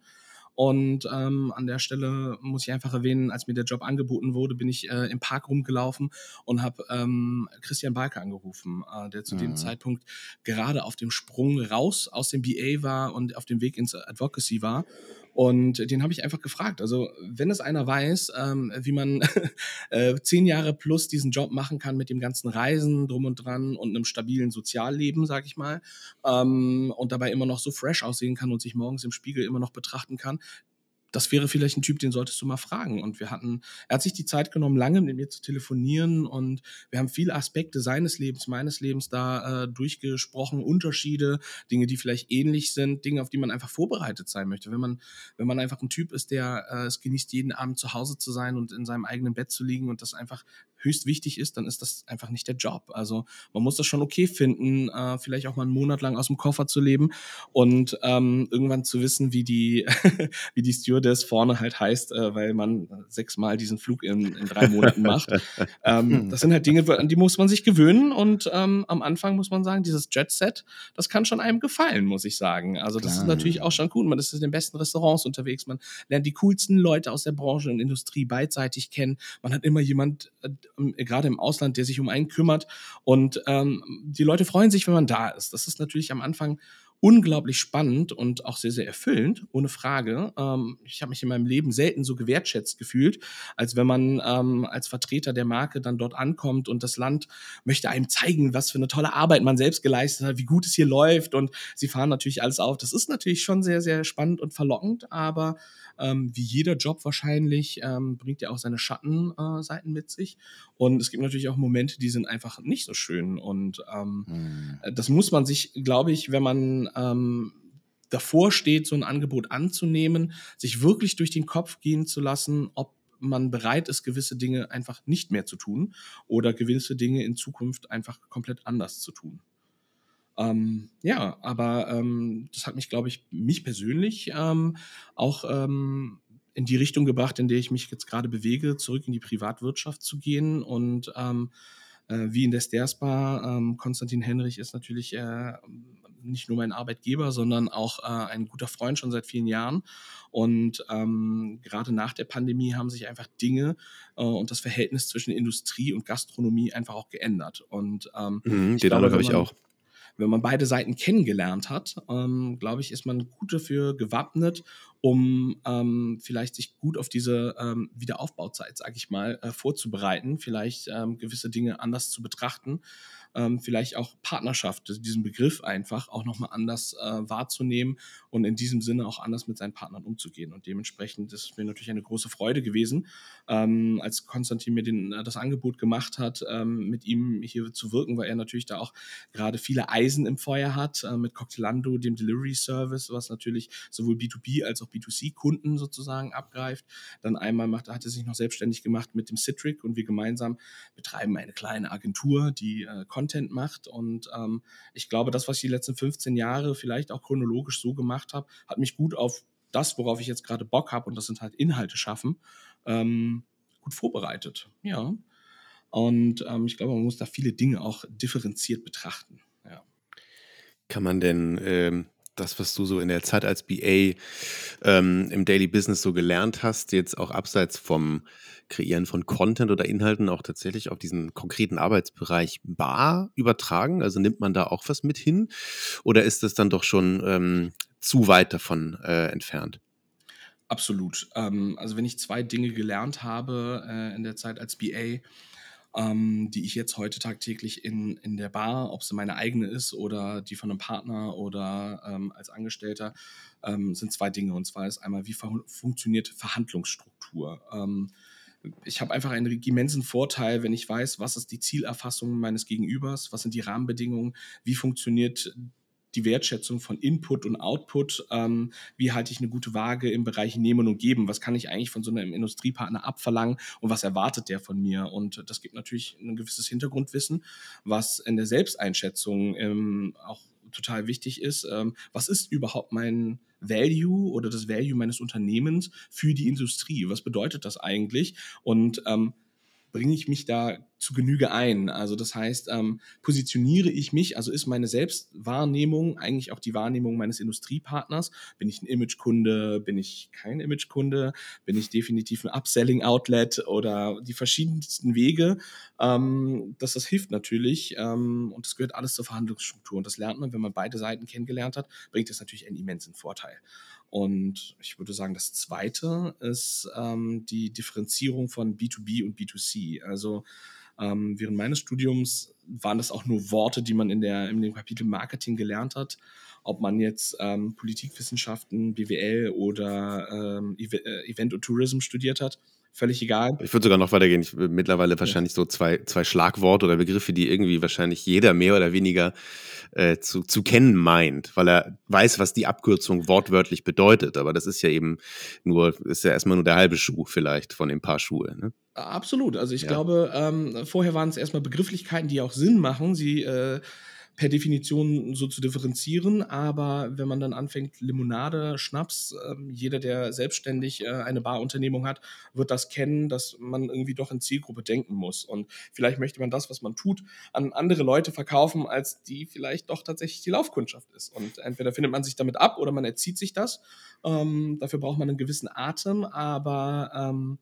Und ähm, an der Stelle muss ich einfach erwähnen, als mir der Job angeboten wurde, bin ich äh, im Park rumgelaufen und habe ähm, Christian Balke angerufen, äh, der zu mhm. dem Zeitpunkt gerade auf dem Sprung raus aus dem BA war und auf dem Weg ins Advocacy war. Und den habe ich einfach gefragt. Also, wenn es einer weiß, ähm, wie man äh, zehn Jahre plus diesen Job machen kann mit dem ganzen Reisen drum und dran und einem stabilen Sozialleben, sag ich mal, ähm, und dabei immer noch so fresh aussehen kann und sich morgens im Spiegel immer noch betrachten kann, das wäre vielleicht ein Typ, den solltest du mal fragen. Und wir hatten, er hat sich die Zeit genommen, lange mit mir zu telefonieren und wir haben viele Aspekte seines Lebens, meines Lebens da äh, durchgesprochen, Unterschiede, Dinge, die vielleicht ähnlich sind, Dinge, auf die man einfach vorbereitet sein möchte. Wenn man, wenn man einfach ein Typ ist, der äh, es genießt, jeden Abend zu Hause zu sein und in seinem eigenen Bett zu liegen und das einfach höchst wichtig ist, dann ist das einfach nicht der Job. Also man muss das schon okay finden, äh, vielleicht auch mal einen Monat lang aus dem Koffer zu leben und ähm, irgendwann zu wissen, wie die, wie die Stewardess vorne halt heißt, äh, weil man sechsmal diesen Flug in, in drei Monaten macht. ähm, hm. das sind halt Dinge, an die muss man sich gewöhnen und ähm, am Anfang muss man sagen, dieses Jet-Set, das kann schon einem gefallen, muss ich sagen. Also das Klar. ist natürlich auch schon gut. Man ist in den besten Restaurants unterwegs, man lernt die coolsten Leute aus der Branche und Industrie beidseitig kennen. Man hat immer jemand, äh, gerade im Ausland, der sich um einen kümmert. Und ähm, die Leute freuen sich, wenn man da ist. Das ist natürlich am Anfang unglaublich spannend und auch sehr, sehr erfüllend, ohne Frage. Ähm, ich habe mich in meinem Leben selten so gewertschätzt gefühlt, als wenn man ähm, als Vertreter der Marke dann dort ankommt und das Land möchte einem zeigen, was für eine tolle Arbeit man selbst geleistet hat, wie gut es hier läuft und sie fahren natürlich alles auf. Das ist natürlich schon sehr, sehr spannend und verlockend, aber ähm, wie jeder Job wahrscheinlich ähm, bringt ja auch seine Schattenseiten äh, mit sich. Und es gibt natürlich auch Momente, die sind einfach nicht so schön. Und ähm, hm. das muss man sich, glaube ich, wenn man ähm, davor steht, so ein Angebot anzunehmen, sich wirklich durch den Kopf gehen zu lassen, ob man bereit ist, gewisse Dinge einfach nicht mehr zu tun oder gewisse Dinge in Zukunft einfach komplett anders zu tun. Ähm, ja, aber ähm, das hat mich, glaube ich, mich persönlich ähm, auch ähm, in die Richtung gebracht, in der ich mich jetzt gerade bewege, zurück in die Privatwirtschaft zu gehen. Und ähm, äh, wie in der Sterspa, ähm, Konstantin Henrich ist natürlich äh, nicht nur mein Arbeitgeber, sondern auch äh, ein guter Freund schon seit vielen Jahren. Und ähm, gerade nach der Pandemie haben sich einfach Dinge äh, und das Verhältnis zwischen Industrie und Gastronomie einfach auch geändert. Und ähm, mhm, den glaube, habe ich auch wenn man beide Seiten kennengelernt hat, ähm, glaube ich, ist man gut dafür gewappnet, um ähm, vielleicht sich gut auf diese ähm, Wiederaufbauzeit, sage ich mal, äh, vorzubereiten, vielleicht ähm, gewisse Dinge anders zu betrachten ähm, vielleicht auch Partnerschaft, diesen Begriff einfach auch nochmal anders äh, wahrzunehmen und in diesem Sinne auch anders mit seinen Partnern umzugehen. Und dementsprechend ist es mir natürlich eine große Freude gewesen, ähm, als Konstantin mir den, äh, das Angebot gemacht hat, ähm, mit ihm hier zu wirken, weil er natürlich da auch gerade viele Eisen im Feuer hat, äh, mit Cocktailando, dem Delivery Service, was natürlich sowohl B2B als auch B2C-Kunden sozusagen abgreift. Dann einmal macht, hat er sich noch selbstständig gemacht mit dem Citric und wir gemeinsam betreiben eine kleine Agentur, die äh, macht. Und ähm, ich glaube, das, was ich die letzten 15 Jahre vielleicht auch chronologisch so gemacht habe, hat mich gut auf das, worauf ich jetzt gerade Bock habe, und das sind halt Inhalte schaffen, ähm, gut vorbereitet. Ja. Und ähm, ich glaube, man muss da viele Dinge auch differenziert betrachten. Ja. Kann man denn ähm, das, was du so in der Zeit als BA ähm, im Daily Business so gelernt hast, jetzt auch abseits vom Kreieren von Content oder Inhalten auch tatsächlich auf diesen konkreten Arbeitsbereich bar übertragen? Also nimmt man da auch was mit hin? Oder ist das dann doch schon ähm, zu weit davon äh, entfernt? Absolut. Ähm, also wenn ich zwei Dinge gelernt habe äh, in der Zeit als BA, ähm, die ich jetzt heute tagtäglich in, in der Bar, ob sie meine eigene ist oder die von einem Partner oder ähm, als Angestellter, ähm, sind zwei Dinge. Und zwar ist einmal, wie funktioniert Verhandlungsstruktur? Ähm, ich habe einfach einen immensen Vorteil, wenn ich weiß, was ist die Zielerfassung meines Gegenübers, was sind die Rahmenbedingungen, wie funktioniert die Wertschätzung von Input und Output, ähm, wie halte ich eine gute Waage im Bereich Nehmen und Geben, was kann ich eigentlich von so einem Industriepartner abverlangen und was erwartet der von mir? Und das gibt natürlich ein gewisses Hintergrundwissen, was in der Selbsteinschätzung ähm, auch total wichtig ist, ähm, was ist überhaupt mein Value oder das Value meines Unternehmens für die Industrie, was bedeutet das eigentlich? Und ähm, bringe ich mich da zu Genüge ein? Also das heißt, ähm, positioniere ich mich, also ist meine Selbstwahrnehmung eigentlich auch die Wahrnehmung meines Industriepartners? Bin ich ein Imagekunde? Bin ich kein Imagekunde? Bin ich definitiv ein Upselling-Outlet oder die verschiedensten Wege? Ähm, das, das hilft natürlich ähm, und das gehört alles zur Verhandlungsstruktur und das lernt man, wenn man beide Seiten kennengelernt hat, bringt es natürlich einen immensen Vorteil. Und ich würde sagen, das Zweite ist ähm, die Differenzierung von B2B und B2C. Also ähm, während meines Studiums waren das auch nur Worte, die man in, der, in dem Kapitel Marketing gelernt hat. Ob man jetzt ähm, Politikwissenschaften, BWL oder ähm, äh, Event und Tourism studiert hat völlig egal. Ich würde sogar noch weitergehen. Ich, mittlerweile wahrscheinlich so zwei, zwei Schlagworte oder Begriffe, die irgendwie wahrscheinlich jeder mehr oder weniger äh, zu, zu kennen meint, weil er weiß, was die Abkürzung wortwörtlich bedeutet. Aber das ist ja eben nur, ist ja erstmal nur der halbe Schuh vielleicht von den Paar Schuhe. Ne? Absolut. Also ich ja. glaube, ähm, vorher waren es erstmal Begrifflichkeiten, die auch Sinn machen. Sie äh, per Definition so zu differenzieren, aber wenn man dann anfängt, Limonade, Schnaps, äh, jeder, der selbstständig äh, eine Barunternehmung hat, wird das kennen, dass man irgendwie doch in Zielgruppe denken muss. Und vielleicht möchte man das, was man tut, an andere Leute verkaufen, als die vielleicht doch tatsächlich die Laufkundschaft ist. Und entweder findet man sich damit ab oder man erzieht sich das. Ähm, dafür braucht man einen gewissen Atem, aber ähm,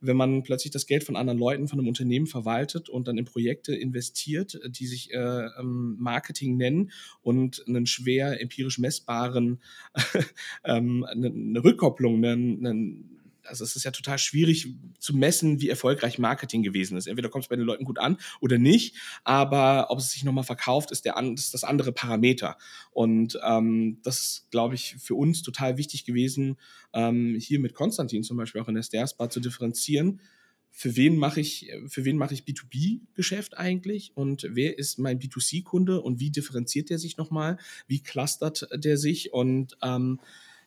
wenn man plötzlich das Geld von anderen Leuten, von einem Unternehmen verwaltet und dann in Projekte investiert, die sich äh, ähm, Marketing nennen und einen schwer empirisch messbaren, ähm, eine, Rückkopplung, einen, einen also es ist ja total schwierig zu messen, wie erfolgreich Marketing gewesen ist. Entweder kommt es bei den Leuten gut an oder nicht, aber ob es sich nochmal verkauft, ist, der, ist das andere Parameter. Und ähm, das ist, glaube ich, für uns total wichtig gewesen, ähm, hier mit Konstantin zum Beispiel auch in der Stairs Bar zu differenzieren. Für wen mache ich, für wen mache ich B2B-Geschäft eigentlich und wer ist mein B2C-Kunde und wie differenziert der sich nochmal? Wie clustert der sich? Und ähm,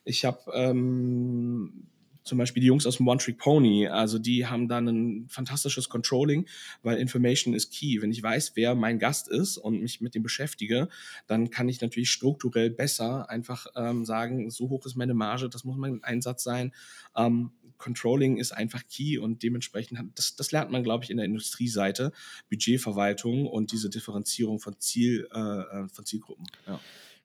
ich habe ähm, zum Beispiel die Jungs aus dem One Trick Pony, also die haben dann ein fantastisches Controlling, weil Information ist key. Wenn ich weiß, wer mein Gast ist und mich mit dem beschäftige, dann kann ich natürlich strukturell besser einfach ähm, sagen, so hoch ist meine Marge, das muss mein Einsatz sein. Ähm, Controlling ist einfach key und dementsprechend, das, das lernt man, glaube ich, in der Industrieseite, Budgetverwaltung und diese Differenzierung von Ziel, äh, äh von Zielgruppen. Ja.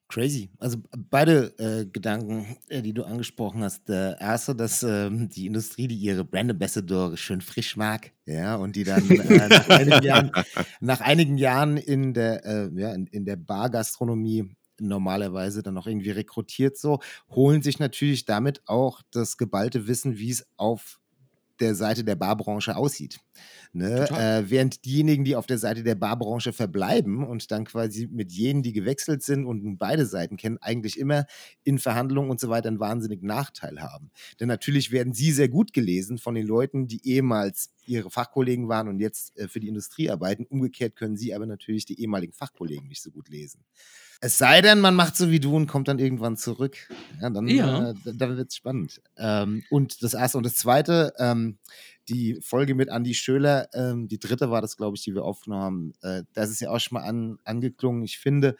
Crazy. Also beide äh, Gedanken, äh, die du angesprochen hast. Der erste, dass ähm, die Industrie, die ihre Brand Ambassador schön frisch mag, ja, und die dann äh, nach, einigen Jahren, nach, einigen Jahren, in der, äh, ja, in, in der Bargastronomie normalerweise dann noch irgendwie rekrutiert so, holen sich natürlich damit auch das geballte Wissen, wie es auf der Seite der Barbranche aussieht. Ne? Äh, während diejenigen, die auf der Seite der Barbranche verbleiben und dann quasi mit jenen, die gewechselt sind und beide Seiten kennen, eigentlich immer in Verhandlungen und so weiter einen wahnsinnigen Nachteil haben. Denn natürlich werden sie sehr gut gelesen von den Leuten, die ehemals ihre Fachkollegen waren und jetzt äh, für die Industrie arbeiten. Umgekehrt können sie aber natürlich die ehemaligen Fachkollegen nicht so gut lesen. Es sei denn, man macht so wie du und kommt dann irgendwann zurück. Ja, dann, ja. Äh, dann wird es spannend. Ähm, und das erste und das zweite, ähm, die Folge mit Andy Schöler, ähm, die dritte war das, glaube ich, die wir aufgenommen haben. Äh, das ist ja auch schon mal an, angeklungen. Ich finde,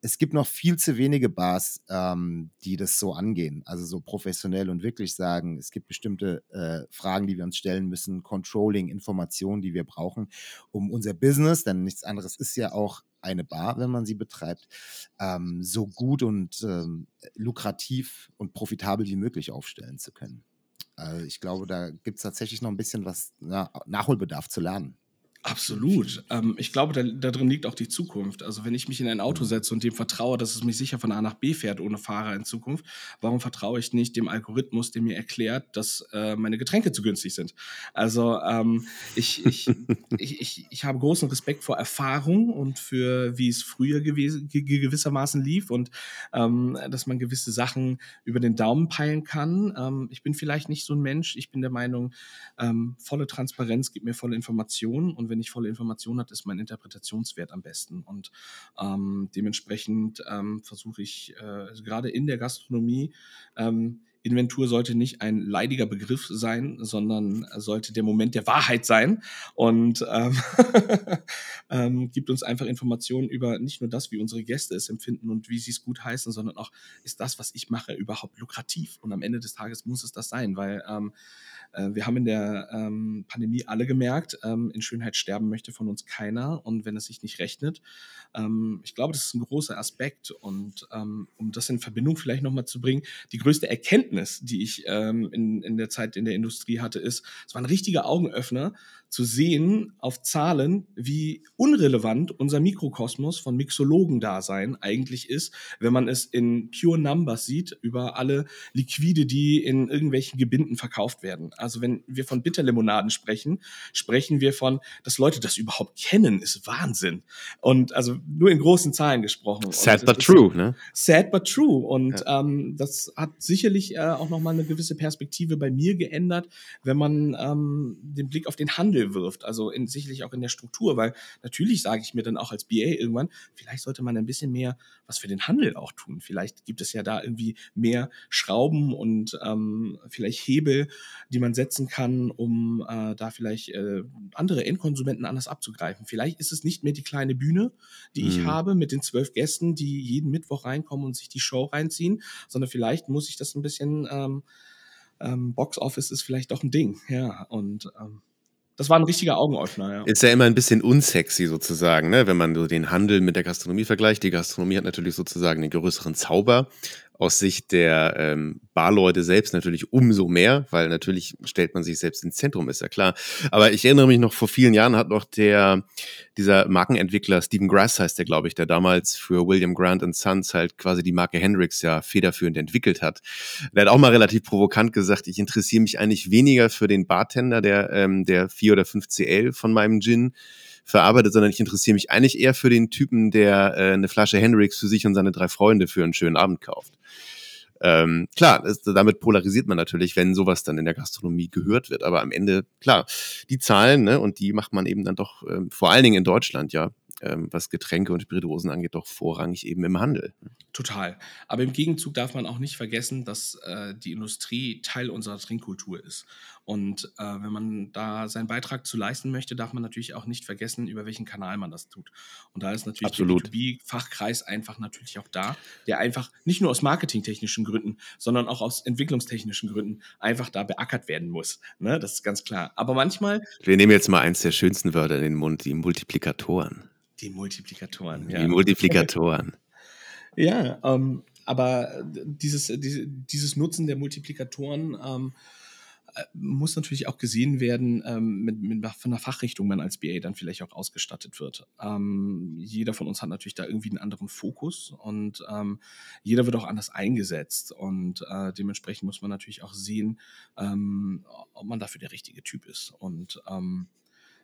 es gibt noch viel zu wenige Bars, ähm, die das so angehen, also so professionell und wirklich sagen, es gibt bestimmte äh, Fragen, die wir uns stellen müssen, Controlling, Informationen, die wir brauchen, um unser Business, denn nichts anderes ist ja auch eine Bar, wenn man sie betreibt, ähm, so gut und ähm, lukrativ und profitabel wie möglich aufstellen zu können. Also ich glaube, da gibt es tatsächlich noch ein bisschen was na, Nachholbedarf zu lernen. Absolut. Ähm, ich glaube, da, drin liegt auch die Zukunft. Also wenn ich mich in ein Auto mhm. setze und dem vertraue, dass es mich sicher von A nach B fährt ohne Fahrer in Zukunft, warum vertraue ich nicht dem Algorithmus, der mir erklärt, dass äh, meine Getränke zu günstig sind? Also ähm, ich, ich, ich, ich, ich, habe großen Respekt vor Erfahrung und für wie es früher gewesen, gewissermaßen lief und ähm, dass man gewisse Sachen über den Daumen peilen kann. Ähm, ich bin vielleicht nicht so ein Mensch. Ich bin der Meinung, ähm, volle Transparenz gibt mir volle Informationen und wenn ich volle Informationen habe, ist mein Interpretationswert am besten. Und ähm, dementsprechend ähm, versuche ich äh, also gerade in der Gastronomie ähm, Inventur sollte nicht ein leidiger Begriff sein, sondern sollte der Moment der Wahrheit sein und ähm, ähm, gibt uns einfach Informationen über nicht nur das, wie unsere Gäste es empfinden und wie sie es gut heißen, sondern auch, ist das, was ich mache, überhaupt lukrativ? Und am Ende des Tages muss es das sein, weil ähm, äh, wir haben in der ähm, Pandemie alle gemerkt, ähm, in Schönheit sterben möchte von uns keiner und wenn es sich nicht rechnet. Ähm, ich glaube, das ist ein großer Aspekt und ähm, um das in Verbindung vielleicht nochmal zu bringen, die größte Erkenntnis, die ich ähm, in, in der Zeit in der Industrie hatte, ist, es war ein richtiger Augenöffner zu sehen auf Zahlen, wie unrelevant unser Mikrokosmos von Mixologendasein eigentlich ist, wenn man es in Pure Numbers sieht über alle Liquide, die in irgendwelchen Gebinden verkauft werden. Also wenn wir von Bitterlimonaden sprechen, sprechen wir von, dass Leute das überhaupt kennen, ist Wahnsinn. Und also nur in großen Zahlen gesprochen. Sad but true, ne? Sad but true. Und ja. ähm, das hat sicherlich äh, auch nochmal eine gewisse Perspektive bei mir geändert, wenn man ähm, den Blick auf den Handel Handel wirft, also in, sicherlich auch in der Struktur, weil natürlich sage ich mir dann auch als BA irgendwann, vielleicht sollte man ein bisschen mehr was für den Handel auch tun. Vielleicht gibt es ja da irgendwie mehr Schrauben und ähm, vielleicht Hebel, die man setzen kann, um äh, da vielleicht äh, andere Endkonsumenten anders abzugreifen. Vielleicht ist es nicht mehr die kleine Bühne, die mhm. ich habe mit den zwölf Gästen, die jeden Mittwoch reinkommen und sich die Show reinziehen, sondern vielleicht muss ich das ein bisschen ähm, ähm, Box Office ist vielleicht doch ein Ding, ja. Und ähm, das war ein richtiger Augenöffner, ja. Ist ja immer ein bisschen unsexy sozusagen, ne? wenn man so den Handel mit der Gastronomie vergleicht. Die Gastronomie hat natürlich sozusagen den größeren Zauber aus Sicht der ähm, Barleute selbst natürlich umso mehr, weil natürlich stellt man sich selbst ins Zentrum, ist ja klar. Aber ich erinnere mich noch, vor vielen Jahren hat noch der, dieser Markenentwickler, Stephen Grass heißt der, glaube ich, der damals für William Grant Sons halt quasi die Marke Hendrix ja federführend entwickelt hat. Der hat auch mal relativ provokant gesagt, ich interessiere mich eigentlich weniger für den Bartender, der, ähm, der 4 oder 5 CL von meinem Gin verarbeitet, sondern ich interessiere mich eigentlich eher für den Typen, der äh, eine Flasche Hendrix für sich und seine drei Freunde für einen schönen Abend kauft. Ähm, klar, das, damit polarisiert man natürlich, wenn sowas dann in der Gastronomie gehört wird. Aber am Ende, klar, die Zahlen, ne, und die macht man eben dann doch, ähm, vor allen Dingen in Deutschland, ja, ähm, was Getränke und Spirituosen angeht, doch vorrangig eben im Handel. Total. Aber im Gegenzug darf man auch nicht vergessen, dass äh, die Industrie Teil unserer Trinkkultur ist. Und äh, wenn man da seinen Beitrag zu leisten möchte, darf man natürlich auch nicht vergessen, über welchen Kanal man das tut. Und da ist natürlich Absolut. der B2B-Fachkreis einfach natürlich auch da, der einfach nicht nur aus marketingtechnischen Gründen, sondern auch aus entwicklungstechnischen Gründen einfach da beackert werden muss. Ne? Das ist ganz klar. Aber manchmal. Wir nehmen jetzt mal eins der schönsten Wörter in den Mund, die Multiplikatoren. Die Multiplikatoren, ja. Die Multiplikatoren. ja, ähm, aber dieses, diese, dieses Nutzen der Multiplikatoren ähm, äh, muss natürlich auch gesehen werden, ähm, mit, mit, von der Fachrichtung man als BA dann vielleicht auch ausgestattet wird. Ähm, jeder von uns hat natürlich da irgendwie einen anderen Fokus und ähm, jeder wird auch anders eingesetzt und äh, dementsprechend muss man natürlich auch sehen, ähm, ob man dafür der richtige Typ ist. Und ähm,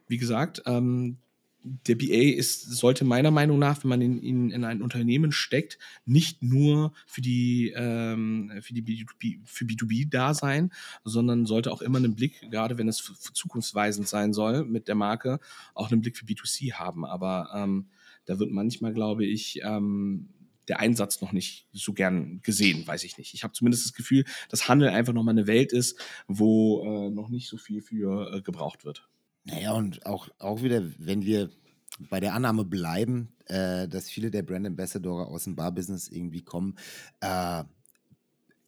wie gesagt, ähm, der BA ist, sollte meiner Meinung nach, wenn man ihn in, in, ein Unternehmen steckt, nicht nur für die ähm, für die B2B, für B2B da sein, sondern sollte auch immer einen Blick, gerade wenn es zukunftsweisend sein soll mit der Marke, auch einen Blick für B2C haben. Aber ähm, da wird manchmal, glaube ich, ähm, der Einsatz noch nicht so gern gesehen, weiß ich nicht. Ich habe zumindest das Gefühl, dass Handel einfach noch mal eine Welt ist, wo äh, noch nicht so viel für äh, gebraucht wird. Naja, und auch, auch wieder, wenn wir bei der Annahme bleiben, äh, dass viele der Brand Ambassadore aus dem Bar-Business irgendwie kommen, äh,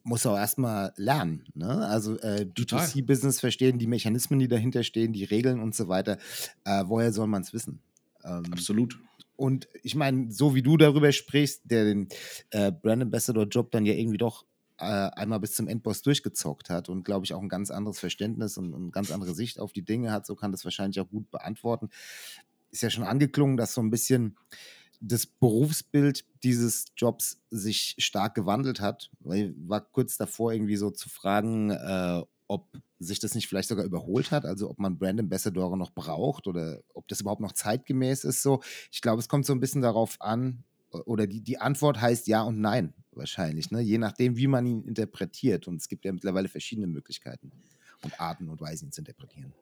muss auch erstmal lernen. Ne? Also äh, B2C-Business verstehen, die Mechanismen, die dahinter stehen, die Regeln und so weiter. Äh, woher soll man es wissen? Ähm, Absolut. Und ich meine, so wie du darüber sprichst, der den äh, Brand Ambassador-Job dann ja irgendwie doch äh, einmal bis zum Endboss durchgezockt hat und glaube ich auch ein ganz anderes Verständnis und, eine ganz andere Sicht auf die Dinge hat, so kann das wahrscheinlich auch gut beantworten. Ist ja schon angeklungen, dass so ein bisschen das Berufsbild dieses Jobs sich stark gewandelt hat. Ich war kurz davor, irgendwie so zu fragen, äh, ob sich das nicht vielleicht sogar überholt hat, also ob man Brand Ambassadore noch braucht oder ob das überhaupt noch zeitgemäß ist. So, ich glaube, es kommt so ein bisschen darauf an, oder die, die Antwort heißt ja und nein wahrscheinlich, ne? je nachdem, wie man ihn interpretiert. Und es gibt ja mittlerweile verschiedene Möglichkeiten und Arten und Weisen, ihn zu interpretieren.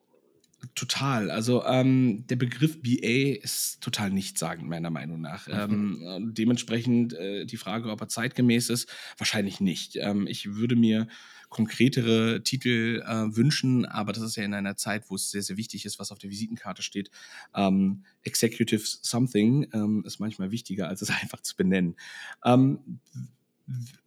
Total. Also ähm, der Begriff BA ist total nichtssagend, meiner Meinung nach. Mhm. Ähm, dementsprechend äh, die Frage, ob er zeitgemäß ist, wahrscheinlich nicht. Ähm, ich würde mir konkretere Titel äh, wünschen, aber das ist ja in einer Zeit, wo es sehr, sehr wichtig ist, was auf der Visitenkarte steht. Ähm, Executive Something ähm, ist manchmal wichtiger, als es einfach zu benennen. Ähm,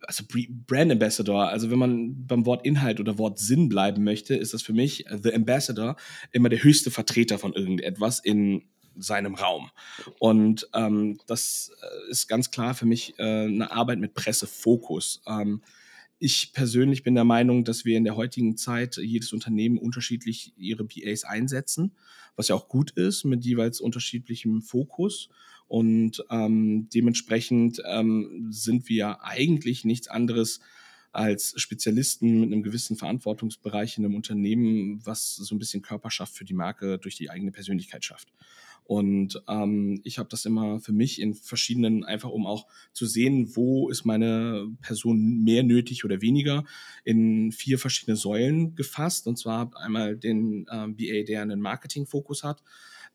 also Brand Ambassador, also wenn man beim Wort Inhalt oder Wort Sinn bleiben möchte, ist das für mich The Ambassador immer der höchste Vertreter von irgendetwas in seinem Raum. Und ähm, das äh, ist ganz klar für mich äh, eine Arbeit mit Pressefokus. Ähm, ich persönlich bin der Meinung, dass wir in der heutigen Zeit jedes Unternehmen unterschiedlich ihre BAs einsetzen, was ja auch gut ist, mit jeweils unterschiedlichem Fokus. Und ähm, dementsprechend ähm, sind wir eigentlich nichts anderes als Spezialisten mit einem gewissen Verantwortungsbereich in einem Unternehmen, was so ein bisschen Körperschaft für die Marke durch die eigene Persönlichkeit schafft. Und ähm, ich habe das immer für mich in verschiedenen, einfach um auch zu sehen, wo ist meine Person mehr nötig oder weniger, in vier verschiedene Säulen gefasst. Und zwar einmal den äh, BA, der einen Marketing-Fokus hat,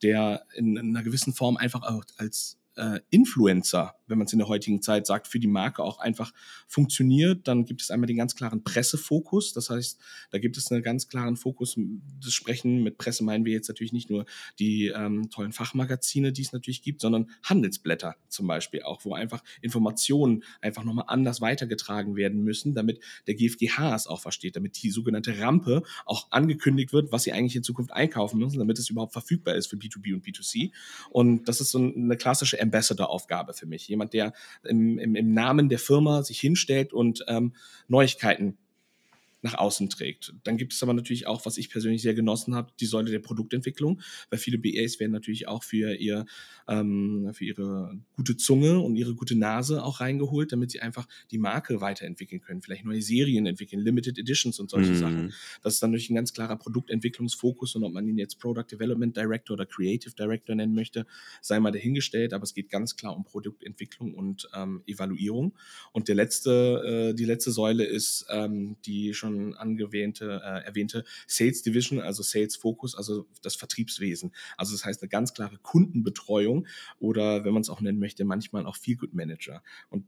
der in, in einer gewissen Form einfach auch als äh, Influencer, wenn man es in der heutigen Zeit sagt, für die Marke auch einfach funktioniert. Dann gibt es einmal den ganz klaren Pressefokus. Das heißt, da gibt es einen ganz klaren Fokus. Das Sprechen mit Presse meinen wir jetzt natürlich nicht nur die ähm, tollen Fachmagazine, die es natürlich gibt, sondern Handelsblätter zum Beispiel auch, wo einfach Informationen einfach nochmal anders weitergetragen werden müssen, damit der GfGH es auch versteht, damit die sogenannte Rampe auch angekündigt wird, was sie eigentlich in Zukunft einkaufen müssen, damit es überhaupt verfügbar ist für B2B und B2C. Und das ist so eine klassische Ambassador-Aufgabe für mich. Jemand, der im, im, im Namen der Firma sich hinstellt und ähm, Neuigkeiten nach außen trägt. Dann gibt es aber natürlich auch, was ich persönlich sehr genossen habe, die Säule der Produktentwicklung, weil viele BAs werden natürlich auch für ihr ähm, für ihre gute Zunge und ihre gute Nase auch reingeholt, damit sie einfach die Marke weiterentwickeln können, vielleicht neue Serien entwickeln, Limited Editions und solche mhm. Sachen. Das ist dann natürlich ein ganz klarer Produktentwicklungsfokus und ob man ihn jetzt Product Development Director oder Creative Director nennen möchte, sei mal dahingestellt, aber es geht ganz klar um Produktentwicklung und ähm, Evaluierung. Und der letzte, äh, die letzte Säule ist ähm, die schon schon angewähnte, äh, erwähnte Sales Division, also Sales Focus, also das Vertriebswesen. Also das heißt eine ganz klare Kundenbetreuung oder wenn man es auch nennen möchte, manchmal auch Feel Good Manager. Und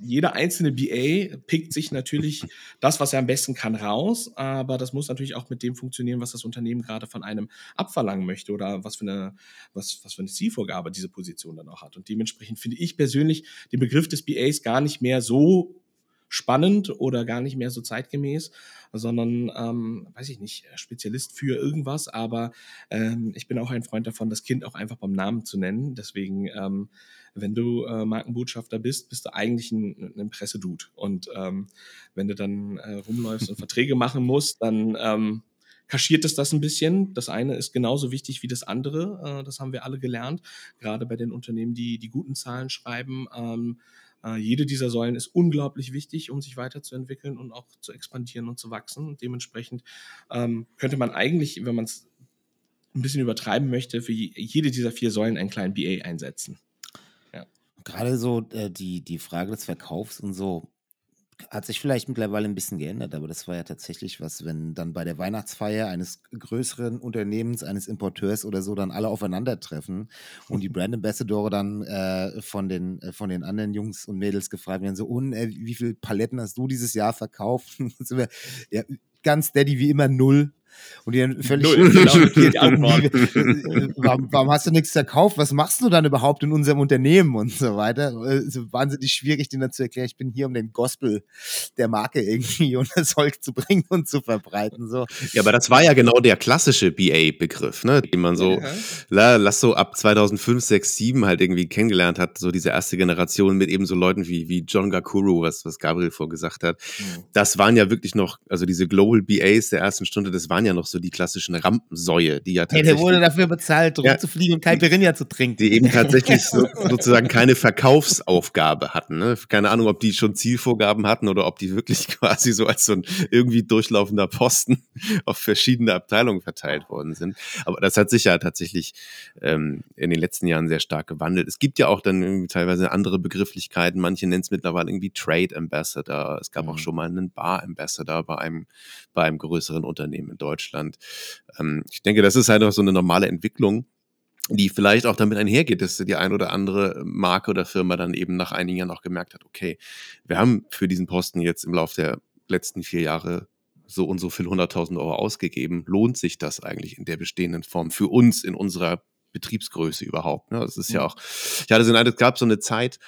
jeder einzelne BA pickt sich natürlich das, was er am besten kann, raus, aber das muss natürlich auch mit dem funktionieren, was das Unternehmen gerade von einem abverlangen möchte oder was für eine, was, was für eine Zielvorgabe diese Position dann auch hat. Und dementsprechend finde ich persönlich den Begriff des BAs gar nicht mehr so spannend oder gar nicht mehr so zeitgemäß, sondern, ähm, weiß ich nicht, Spezialist für irgendwas. Aber ähm, ich bin auch ein Freund davon, das Kind auch einfach beim Namen zu nennen. Deswegen, ähm, wenn du äh, Markenbotschafter bist, bist du eigentlich ein, ein Pressedude. Und ähm, wenn du dann äh, rumläufst und Verträge machen musst, dann ähm, kaschiert es das ein bisschen. Das eine ist genauso wichtig wie das andere. Äh, das haben wir alle gelernt, gerade bei den Unternehmen, die die guten Zahlen schreiben. Äh, jede dieser Säulen ist unglaublich wichtig, um sich weiterzuentwickeln und auch zu expandieren und zu wachsen. Und dementsprechend ähm, könnte man eigentlich, wenn man es ein bisschen übertreiben möchte, für jede dieser vier Säulen einen kleinen BA einsetzen. Ja. Gerade so äh, die, die Frage des Verkaufs und so, hat sich vielleicht mittlerweile ein bisschen geändert, aber das war ja tatsächlich was, wenn dann bei der Weihnachtsfeier eines größeren Unternehmens, eines Importeurs oder so dann alle aufeinandertreffen und die Brand Ambassador dann äh, von, den, äh, von den anderen Jungs und Mädels gefragt werden, so, und äh, wie viele Paletten hast du dieses Jahr verkauft? ja, ganz steady wie immer null. Und die dann völlig schockiert warum, warum hast du nichts verkauft? Was machst du dann überhaupt in unserem Unternehmen und so weiter? Ist wahnsinnig schwierig, denen dann zu erklären, ich bin hier, um den Gospel der Marke irgendwie unter Volk zu bringen und zu verbreiten. So. Ja, aber das war ja genau der klassische BA-Begriff, ne? den man so, ja. lass so ab 2005, 6, 7 halt irgendwie kennengelernt hat, so diese erste Generation mit eben so Leuten wie, wie John Gakuru, was, was Gabriel vorgesagt hat. Mhm. Das waren ja wirklich noch, also diese Global BAs der ersten Stunde, das waren waren ja noch so die klassischen Rampensäue, die ja tatsächlich. Hey, der wurde dafür bezahlt, rumzufliegen ja, und Caipirinha zu trinken. Die eben tatsächlich so, sozusagen keine Verkaufsaufgabe hatten. Ne? Keine Ahnung, ob die schon Zielvorgaben hatten oder ob die wirklich quasi so als so ein irgendwie durchlaufender Posten auf verschiedene Abteilungen verteilt worden sind. Aber das hat sich ja tatsächlich ähm, in den letzten Jahren sehr stark gewandelt. Es gibt ja auch dann irgendwie teilweise andere Begrifflichkeiten. Manche nennen es mittlerweile irgendwie Trade Ambassador. Es gab mhm. auch schon mal einen Bar Ambassador bei einem, bei einem größeren Unternehmen in Deutschland. Deutschland. Ähm, ich denke, das ist halt auch so eine normale Entwicklung die vielleicht auch damit einhergeht, dass die ein oder andere Marke oder Firma dann eben nach einigen Jahren auch gemerkt hat, okay, wir haben für diesen Posten jetzt im Laufe der letzten vier Jahre so und so viel 100.000 Euro ausgegeben. Lohnt sich das eigentlich in der bestehenden Form für uns in unserer Betriebsgröße überhaupt? Ne? Das ist ja auch, ich hatte so es gab so eine Zeit,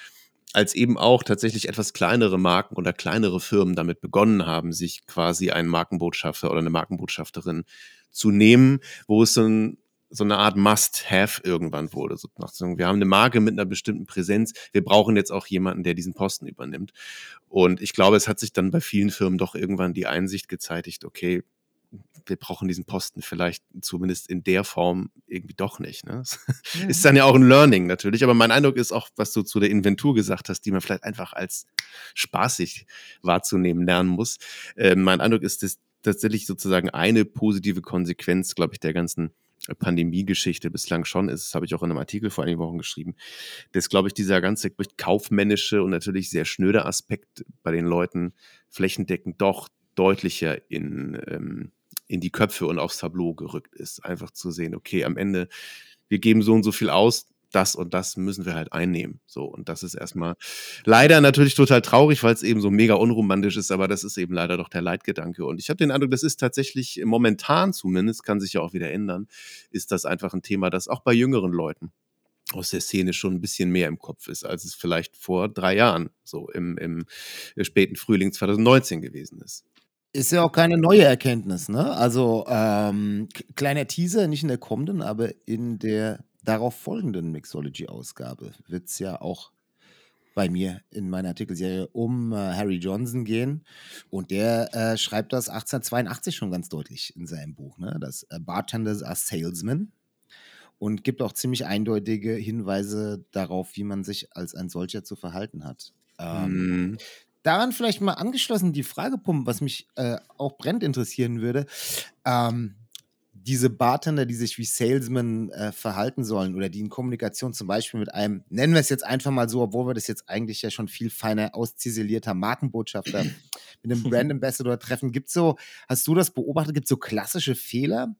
als eben auch tatsächlich etwas kleinere Marken oder kleinere Firmen damit begonnen haben, sich quasi einen Markenbotschafter oder eine Markenbotschafterin zu nehmen, wo es so, ein, so eine Art Must-Have irgendwann wurde. Sozusagen. Wir haben eine Marke mit einer bestimmten Präsenz. Wir brauchen jetzt auch jemanden, der diesen Posten übernimmt. Und ich glaube, es hat sich dann bei vielen Firmen doch irgendwann die Einsicht gezeitigt, okay, wir brauchen diesen Posten vielleicht zumindest in der Form irgendwie doch nicht. Ne? Ja. Ist dann ja auch ein Learning natürlich, aber mein Eindruck ist auch, was du zu der Inventur gesagt hast, die man vielleicht einfach als spaßig wahrzunehmen lernen muss. Äh, mein Eindruck ist, dass tatsächlich sozusagen eine positive Konsequenz, glaube ich, der ganzen Pandemie-Geschichte bislang schon ist, das habe ich auch in einem Artikel vor einigen Wochen geschrieben, dass, glaube ich, dieser ganze kaufmännische und natürlich sehr schnöde Aspekt bei den Leuten flächendeckend doch deutlicher in, ähm, in die Köpfe und aufs Tableau gerückt ist. Einfach zu sehen, okay, am Ende, wir geben so und so viel aus, das und das müssen wir halt einnehmen. So, und das ist erstmal leider natürlich total traurig, weil es eben so mega unromantisch ist, aber das ist eben leider doch der Leitgedanke. Und ich habe den Eindruck, das ist tatsächlich momentan zumindest, kann sich ja auch wieder ändern, ist das einfach ein Thema, das auch bei jüngeren Leuten aus der Szene schon ein bisschen mehr im Kopf ist, als es vielleicht vor drei Jahren, so im, im späten Frühling 2019 gewesen ist. Ist ja auch keine neue Erkenntnis, ne? Also, ähm, kleiner Teaser, nicht in der kommenden, aber in der darauf folgenden Mixology-Ausgabe wird es ja auch bei mir in meiner Artikelserie um äh, Harry Johnson gehen. Und der äh, schreibt das 1882 schon ganz deutlich in seinem Buch, ne? dass äh, Bartenders are Salesmen und gibt auch ziemlich eindeutige Hinweise darauf, wie man sich als ein solcher zu verhalten hat. Ähm, mm daran vielleicht mal angeschlossen die Fragepumpe, was mich äh, auch brennend interessieren würde. Ähm, diese Bartender, die sich wie Salesmen äh, verhalten sollen oder die in Kommunikation zum Beispiel mit einem, nennen wir es jetzt einfach mal so, obwohl wir das jetzt eigentlich ja schon viel feiner ausziselierter Markenbotschafter mit einem Brand Ambassador treffen, gibt so, hast du das beobachtet, gibt es so klassische Fehler,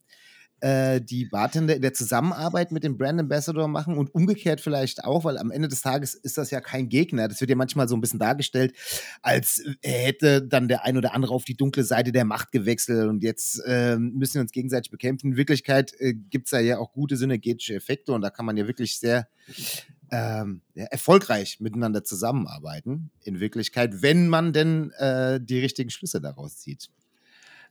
äh, die Bartender in der Zusammenarbeit mit dem Brand Ambassador machen und umgekehrt vielleicht auch, weil am Ende des Tages ist das ja kein Gegner. Das wird ja manchmal so ein bisschen dargestellt, als hätte dann der ein oder andere auf die dunkle Seite der Macht gewechselt und jetzt äh, müssen wir uns gegenseitig bekämpfen. In Wirklichkeit äh, gibt es ja auch gute synergetische Effekte und da kann man ja wirklich sehr ähm, ja, erfolgreich miteinander zusammenarbeiten, in Wirklichkeit, wenn man denn äh, die richtigen Schlüsse daraus zieht.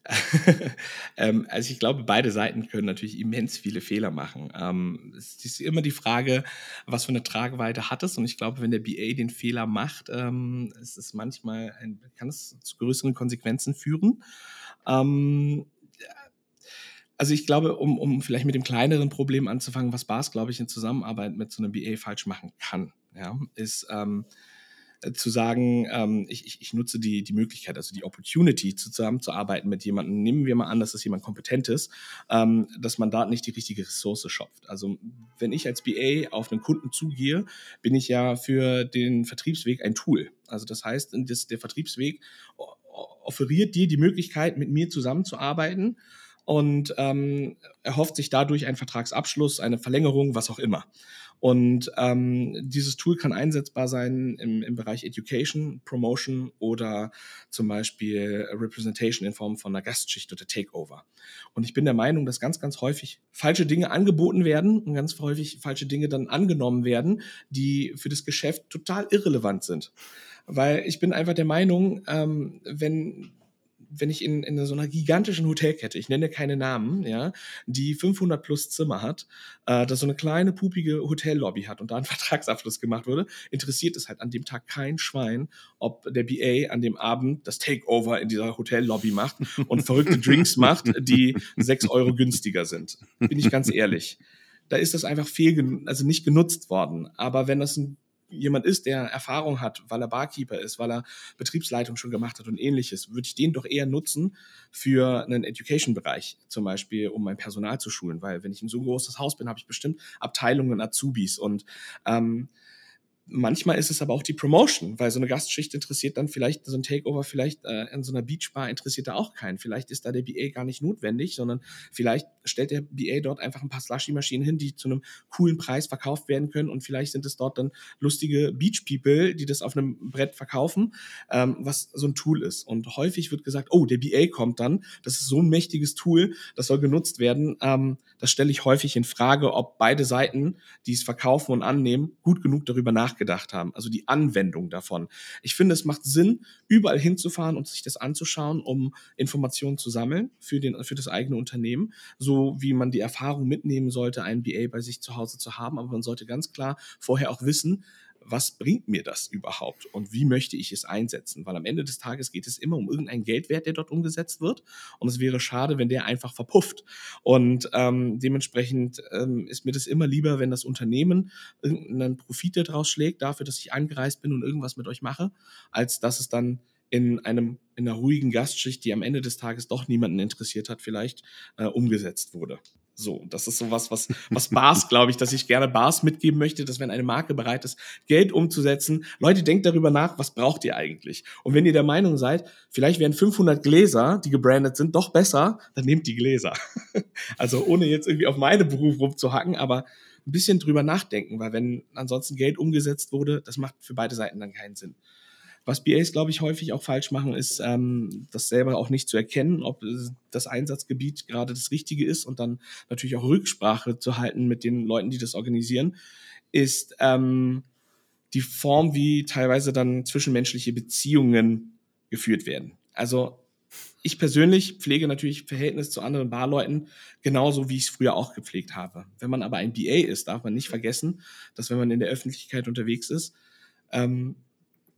ähm, also ich glaube, beide Seiten können natürlich immens viele Fehler machen. Ähm, es ist immer die Frage, was für eine Tragweite hat es. Und ich glaube, wenn der BA den Fehler macht, ähm, ist es manchmal ein, kann es zu größeren Konsequenzen führen. Ähm, also ich glaube, um, um vielleicht mit dem kleineren Problem anzufangen, was Bars, glaube ich, in Zusammenarbeit mit so einem BA falsch machen kann, ja, ist ähm, äh, zu sagen, ähm, ich, ich, ich nutze die, die Möglichkeit, also die Opportunity, zusammenzuarbeiten mit jemandem. Nehmen wir mal an, dass das jemand Kompetentes, ähm, dass man da nicht die richtige Ressource schafft. Also wenn ich als BA auf einen Kunden zugehe, bin ich ja für den Vertriebsweg ein Tool. Also das heißt, das, der Vertriebsweg offeriert dir die Möglichkeit, mit mir zusammenzuarbeiten und ähm, erhofft sich dadurch einen Vertragsabschluss, eine Verlängerung, was auch immer. Und ähm, dieses Tool kann einsetzbar sein im, im Bereich Education, Promotion oder zum Beispiel Representation in Form von einer Gastschicht oder Takeover. Und ich bin der Meinung, dass ganz, ganz häufig falsche Dinge angeboten werden und ganz häufig falsche Dinge dann angenommen werden, die für das Geschäft total irrelevant sind. Weil ich bin einfach der Meinung, ähm, wenn wenn ich in, in so einer gigantischen Hotelkette, ich nenne keine Namen, ja, die 500 plus Zimmer hat, äh, das so eine kleine pupige Hotellobby hat und da ein Vertragsabschluss gemacht wurde, interessiert es halt an dem Tag kein Schwein, ob der BA an dem Abend das Takeover in dieser Hotellobby macht und verrückte Drinks macht, die sechs Euro günstiger sind. Bin ich ganz ehrlich. Da ist das einfach fehl, also nicht genutzt worden. Aber wenn das ein jemand ist, der Erfahrung hat, weil er Barkeeper ist, weil er Betriebsleitung schon gemacht hat und ähnliches, würde ich den doch eher nutzen für einen Education-Bereich, zum Beispiel, um mein Personal zu schulen, weil wenn ich ein so großes Haus bin, habe ich bestimmt Abteilungen Azubis und ähm, Manchmal ist es aber auch die Promotion, weil so eine Gastschicht interessiert dann vielleicht, so ein Takeover vielleicht äh, in so einer Beachbar interessiert da auch keinen. Vielleicht ist da der BA gar nicht notwendig, sondern vielleicht stellt der BA dort einfach ein paar Slushy-Maschinen hin, die zu einem coolen Preis verkauft werden können und vielleicht sind es dort dann lustige Beach-People, die das auf einem Brett verkaufen, ähm, was so ein Tool ist. Und häufig wird gesagt, oh, der BA kommt dann, das ist so ein mächtiges Tool, das soll genutzt werden. Ähm, das stelle ich häufig in Frage, ob beide Seiten, die es verkaufen und annehmen, gut genug darüber nachdenken nachgedacht haben, also die Anwendung davon. Ich finde, es macht Sinn, überall hinzufahren und sich das anzuschauen, um Informationen zu sammeln für, den, für das eigene Unternehmen, so wie man die Erfahrung mitnehmen sollte, ein BA bei sich zu Hause zu haben. Aber man sollte ganz klar vorher auch wissen, was bringt mir das überhaupt und wie möchte ich es einsetzen? Weil am Ende des Tages geht es immer um irgendeinen Geldwert, der dort umgesetzt wird. Und es wäre schade, wenn der einfach verpufft. Und ähm, dementsprechend ähm, ist mir das immer lieber, wenn das Unternehmen irgendeinen Profit daraus schlägt, dafür, dass ich angereist bin und irgendwas mit euch mache, als dass es dann in einem in einer ruhigen Gastschicht, die am Ende des Tages doch niemanden interessiert hat, vielleicht äh, umgesetzt wurde. So, das ist sowas, was, was Bars, glaube ich, dass ich gerne Bars mitgeben möchte, dass wenn eine Marke bereit ist, Geld umzusetzen, Leute, denkt darüber nach, was braucht ihr eigentlich? Und wenn ihr der Meinung seid, vielleicht wären 500 Gläser, die gebrandet sind, doch besser, dann nehmt die Gläser. also ohne jetzt irgendwie auf meine Beruf rumzuhacken, aber ein bisschen drüber nachdenken, weil wenn ansonsten Geld umgesetzt wurde, das macht für beide Seiten dann keinen Sinn. Was BAs, glaube ich, häufig auch falsch machen, ist, ähm, das selber auch nicht zu erkennen, ob das Einsatzgebiet gerade das Richtige ist und dann natürlich auch Rücksprache zu halten mit den Leuten, die das organisieren, ist ähm, die Form, wie teilweise dann zwischenmenschliche Beziehungen geführt werden. Also ich persönlich pflege natürlich Verhältnis zu anderen Barleuten genauso, wie ich es früher auch gepflegt habe. Wenn man aber ein BA ist, darf man nicht vergessen, dass wenn man in der Öffentlichkeit unterwegs ist, ähm,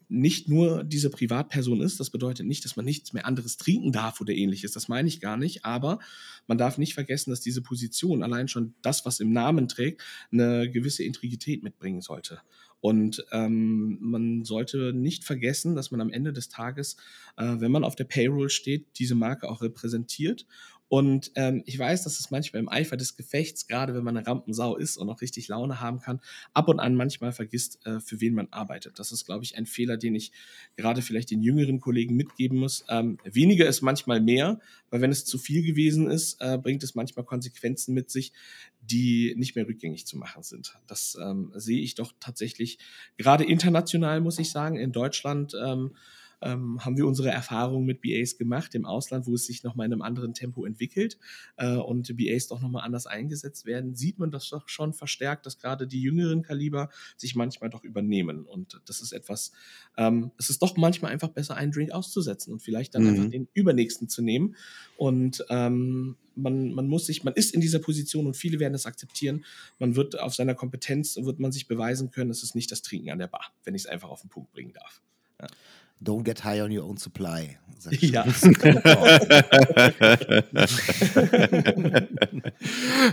nicht nur diese Privatperson ist. Das bedeutet nicht, dass man nichts mehr anderes trinken darf oder ähnliches. Das meine ich gar nicht. Aber man darf nicht vergessen, dass diese Position, allein schon das, was im Namen trägt, eine gewisse Integrität mitbringen sollte. Und ähm, man sollte nicht vergessen, dass man am Ende des Tages, äh, wenn man auf der Payroll steht, diese Marke auch repräsentiert und ähm, ich weiß, dass es manchmal im Eifer des Gefechts, gerade wenn man eine Rampensau ist und auch richtig Laune haben kann, ab und an manchmal vergisst, äh, für wen man arbeitet. Das ist, glaube ich, ein Fehler, den ich gerade vielleicht den jüngeren Kollegen mitgeben muss. Ähm, weniger ist manchmal mehr, weil wenn es zu viel gewesen ist, äh, bringt es manchmal Konsequenzen mit sich, die nicht mehr rückgängig zu machen sind. Das ähm, sehe ich doch tatsächlich gerade international, muss ich sagen, in Deutschland. Ähm, ähm, haben wir unsere Erfahrungen mit BAs gemacht im Ausland, wo es sich nochmal in einem anderen Tempo entwickelt äh, und BAs doch nochmal anders eingesetzt werden, sieht man das doch schon verstärkt, dass gerade die jüngeren Kaliber sich manchmal doch übernehmen. Und das ist etwas, ähm, es ist doch manchmal einfach besser, einen Drink auszusetzen und vielleicht dann mhm. einfach den übernächsten zu nehmen. Und ähm, man, man muss sich, man ist in dieser Position und viele werden es akzeptieren. Man wird auf seiner Kompetenz, wird man sich beweisen können, es ist nicht das Trinken an der Bar, wenn ich es einfach auf den Punkt bringen darf. Ja. Don't get high on your own supply. Ja.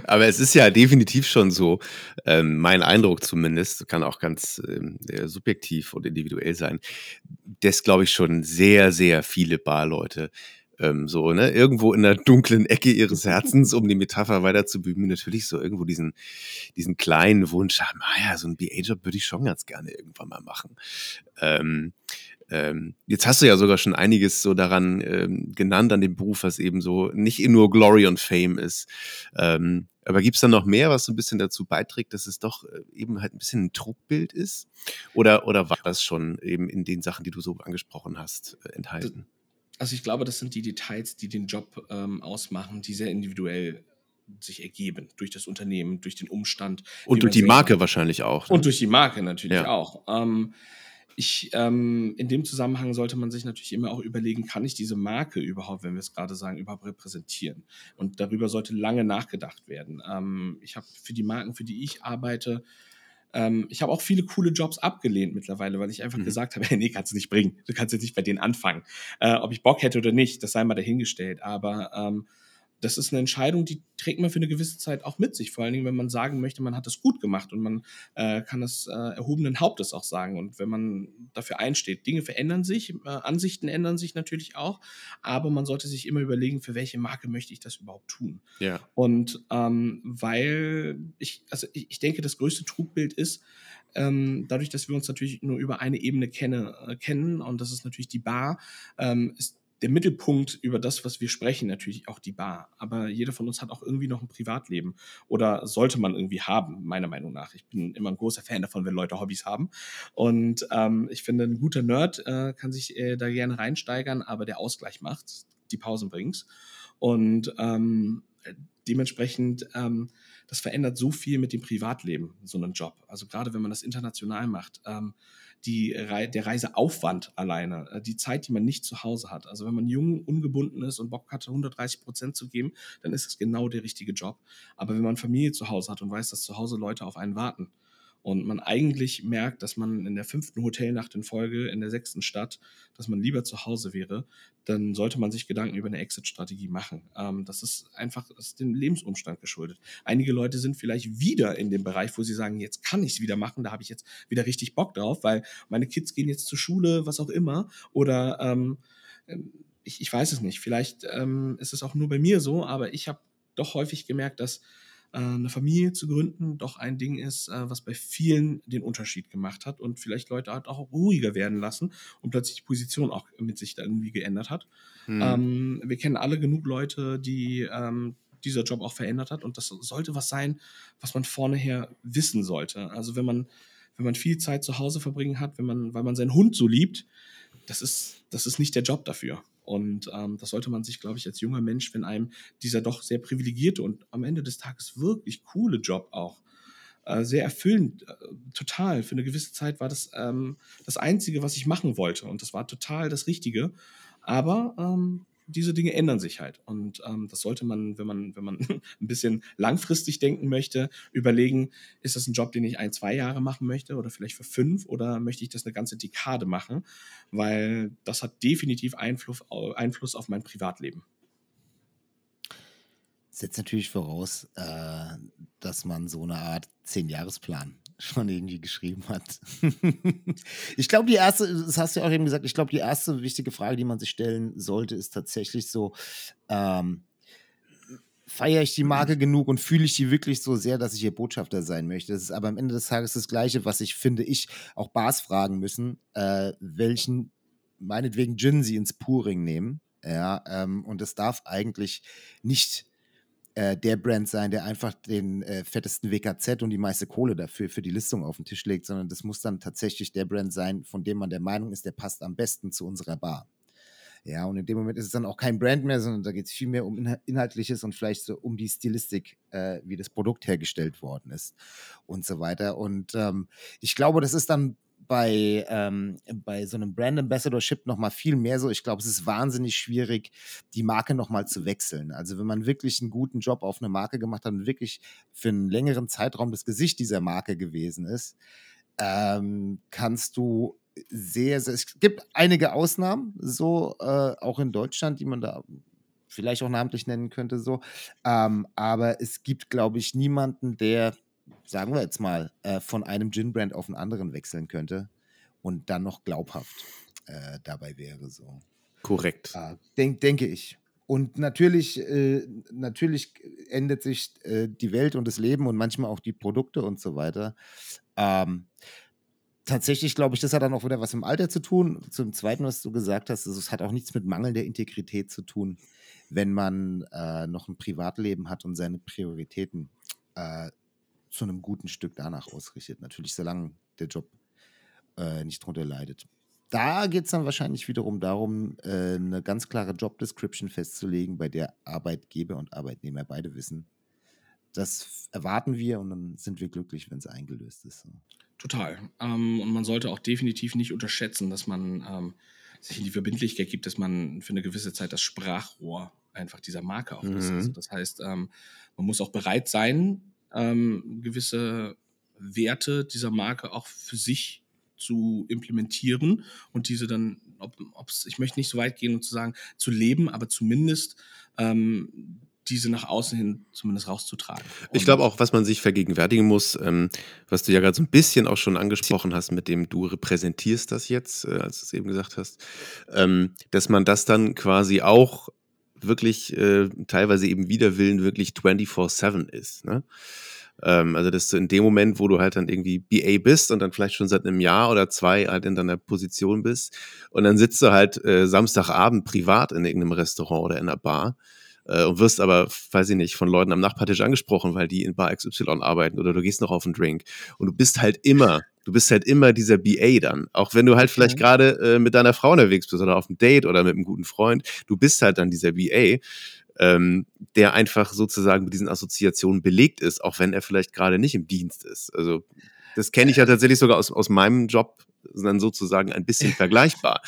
Aber es ist ja definitiv schon so, ähm, mein Eindruck zumindest, kann auch ganz ähm, subjektiv und individuell sein, dass, glaube ich, schon sehr, sehr viele Barleute ähm, so, ne, irgendwo in der dunklen Ecke ihres Herzens, um die Metapher weiter zu bemühen, natürlich so irgendwo diesen, diesen kleinen Wunsch haben, ah ja, so ein BA-Job würde ich schon ganz gerne irgendwann mal machen. Ähm, ähm, jetzt hast du ja sogar schon einiges so daran ähm, genannt, an dem Beruf, was eben so nicht nur Glory und Fame ist. Ähm, aber gibt es da noch mehr, was so ein bisschen dazu beiträgt, dass es doch äh, eben halt ein bisschen ein Trugbild ist? Oder, oder war das schon eben in den Sachen, die du so angesprochen hast, äh, enthalten? Also ich glaube, das sind die Details, die den Job ähm, ausmachen, die sehr individuell sich ergeben durch das Unternehmen, durch den Umstand. Und durch die Marke wahrscheinlich auch. Ne? Und durch die Marke natürlich ja. auch. Ähm, ich, ähm, in dem Zusammenhang sollte man sich natürlich immer auch überlegen, kann ich diese Marke überhaupt, wenn wir es gerade sagen, überhaupt repräsentieren? Und darüber sollte lange nachgedacht werden. Ähm, ich habe für die Marken, für die ich arbeite, ähm, ich habe auch viele coole Jobs abgelehnt mittlerweile, weil ich einfach mhm. gesagt habe, hey, nee, kannst du nicht bringen. Du kannst jetzt nicht bei denen anfangen. Äh, ob ich Bock hätte oder nicht, das sei mal dahingestellt. Aber ähm, das ist eine Entscheidung, die trägt man für eine gewisse Zeit auch mit sich. Vor allen Dingen, wenn man sagen möchte, man hat es gut gemacht und man äh, kann das äh, erhobenen Hauptes auch sagen. Und wenn man dafür einsteht, Dinge verändern sich, äh, Ansichten ändern sich natürlich auch, aber man sollte sich immer überlegen, für welche Marke möchte ich das überhaupt tun. Ja. Und ähm, weil ich, also ich, ich denke, das größte Trugbild ist, ähm, dadurch, dass wir uns natürlich nur über eine Ebene kenne, äh, kennen, und das ist natürlich die Bar, ähm, ist der Mittelpunkt über das, was wir sprechen, natürlich auch die Bar. Aber jeder von uns hat auch irgendwie noch ein Privatleben oder sollte man irgendwie haben, meiner Meinung nach. Ich bin immer ein großer Fan davon, wenn Leute Hobbys haben. Und ähm, ich finde, ein guter Nerd äh, kann sich äh, da gerne reinsteigern, aber der Ausgleich macht, die Pausen bringt's. Und ähm, dementsprechend ähm, das verändert so viel mit dem Privatleben, so einen Job. Also gerade wenn man das international macht. Ähm, die, der Reiseaufwand alleine, äh, die Zeit, die man nicht zu Hause hat. Also wenn man jung, ungebunden ist und Bock hat, 130 Prozent zu geben, dann ist es genau der richtige Job. Aber wenn man Familie zu Hause hat und weiß, dass zu Hause Leute auf einen warten, und man eigentlich merkt, dass man in der fünften Hotelnacht in Folge in der sechsten Stadt, dass man lieber zu Hause wäre, dann sollte man sich Gedanken über eine Exit-Strategie machen. Ähm, das ist einfach das ist dem Lebensumstand geschuldet. Einige Leute sind vielleicht wieder in dem Bereich, wo sie sagen, jetzt kann ich es wieder machen, da habe ich jetzt wieder richtig Bock drauf, weil meine Kids gehen jetzt zur Schule, was auch immer, oder ähm, ich, ich weiß es nicht. Vielleicht ähm, ist es auch nur bei mir so, aber ich habe doch häufig gemerkt, dass eine Familie zu gründen doch ein Ding ist, äh, was bei vielen den Unterschied gemacht hat und vielleicht Leute halt auch ruhiger werden lassen und plötzlich die Position auch mit sich dann irgendwie geändert hat. Mhm. Ähm, wir kennen alle genug Leute, die ähm, dieser Job auch verändert hat und das sollte was sein, was man vorneher wissen sollte. Also wenn man wenn man viel Zeit zu Hause verbringen hat, wenn man, weil man seinen Hund so liebt, das ist, das ist nicht der Job dafür. Und ähm, das sollte man sich, glaube ich, als junger Mensch, wenn einem dieser doch sehr privilegierte und am Ende des Tages wirklich coole Job auch äh, sehr erfüllend, äh, total. Für eine gewisse Zeit war das ähm, das Einzige, was ich machen wollte. Und das war total das Richtige. Aber ähm, diese Dinge ändern sich halt. Und ähm, das sollte man, wenn man, wenn man ein bisschen langfristig denken möchte, überlegen, ist das ein Job, den ich ein, zwei Jahre machen möchte oder vielleicht für fünf oder möchte ich das eine ganze Dekade machen? Weil das hat definitiv Einfluss, Einfluss auf mein Privatleben. Setzt natürlich voraus, äh, dass man so eine Art Zehn-Jahres-Plan schon irgendwie geschrieben hat. ich glaube, die erste, das hast du ja auch eben gesagt, ich glaube, die erste wichtige Frage, die man sich stellen sollte, ist tatsächlich so, ähm, feiere ich die Marke genug und fühle ich die wirklich so sehr, dass ich ihr Botschafter sein möchte. Das ist aber am Ende des Tages das Gleiche, was ich finde, ich auch Bars fragen müssen, äh, welchen, meinetwegen Gin sie ins Puring nehmen. Ja, ähm, und es darf eigentlich nicht äh, der Brand sein, der einfach den äh, fettesten WKZ und die meiste Kohle dafür für die Listung auf den Tisch legt, sondern das muss dann tatsächlich der Brand sein, von dem man der Meinung ist, der passt am besten zu unserer Bar. Ja, und in dem Moment ist es dann auch kein Brand mehr, sondern da geht es viel mehr um Inhaltliches und vielleicht so um die Stilistik, äh, wie das Produkt hergestellt worden ist und so weiter. Und ähm, ich glaube, das ist dann bei, ähm, bei so einem Brand Ambassadorship noch mal viel mehr so. Ich glaube, es ist wahnsinnig schwierig, die Marke noch mal zu wechseln. Also wenn man wirklich einen guten Job auf eine Marke gemacht hat und wirklich für einen längeren Zeitraum das Gesicht dieser Marke gewesen ist, ähm, kannst du sehr, sehr, es gibt einige Ausnahmen, so äh, auch in Deutschland, die man da vielleicht auch namentlich nennen könnte, so. Ähm, aber es gibt, glaube ich, niemanden, der sagen wir jetzt mal, äh, von einem Gin-Brand auf einen anderen wechseln könnte und dann noch glaubhaft äh, dabei wäre. So. Korrekt. Äh, denk, denke ich. Und natürlich, äh, natürlich ändert sich äh, die Welt und das Leben und manchmal auch die Produkte und so weiter. Ähm, tatsächlich glaube ich, das hat dann auch wieder was im Alter zu tun. Zum Zweiten, was du gesagt hast, es hat auch nichts mit mangelnder Integrität zu tun, wenn man äh, noch ein Privatleben hat und seine Prioritäten äh, zu einem guten Stück danach ausrichtet. Natürlich, solange der Job äh, nicht drunter leidet. Da geht es dann wahrscheinlich wiederum darum, äh, eine ganz klare Job-Description festzulegen, bei der Arbeitgeber und Arbeitnehmer beide wissen, das erwarten wir und dann sind wir glücklich, wenn es eingelöst ist. Total. Ähm, und man sollte auch definitiv nicht unterschätzen, dass man ähm, sich in die Verbindlichkeit gibt, dass man für eine gewisse Zeit das Sprachrohr einfach dieser Marke auch mhm. ist. Also das heißt, ähm, man muss auch bereit sein, ähm, gewisse Werte dieser Marke auch für sich zu implementieren und diese dann, ob, ob's, ich möchte nicht so weit gehen und zu sagen, zu leben, aber zumindest ähm, diese nach außen hin zumindest rauszutragen. Und ich glaube auch, was man sich vergegenwärtigen muss, ähm, was du ja gerade so ein bisschen auch schon angesprochen hast, mit dem du repräsentierst das jetzt, äh, als du es eben gesagt hast, ähm, dass man das dann quasi auch wirklich äh, teilweise eben wider Willen wirklich 24-7 ist. Ne? Ähm, also, dass du in dem Moment, wo du halt dann irgendwie BA bist und dann vielleicht schon seit einem Jahr oder zwei halt in deiner Position bist und dann sitzt du halt äh, Samstagabend privat in irgendeinem Restaurant oder in einer Bar äh, und wirst aber, weiß ich nicht, von Leuten am Nachbartisch angesprochen, weil die in Bar XY arbeiten oder du gehst noch auf einen Drink und du bist halt immer du bist halt immer dieser BA dann. Auch wenn du halt vielleicht gerade äh, mit deiner Frau unterwegs bist oder auf einem Date oder mit einem guten Freund, du bist halt dann dieser BA. ähm, der einfach sozusagen mit diesen Assoziationen belegt ist, auch wenn er vielleicht gerade nicht im Dienst ist. Also das kenne ich ja tatsächlich sogar aus, aus meinem Job dann sozusagen ein bisschen vergleichbar.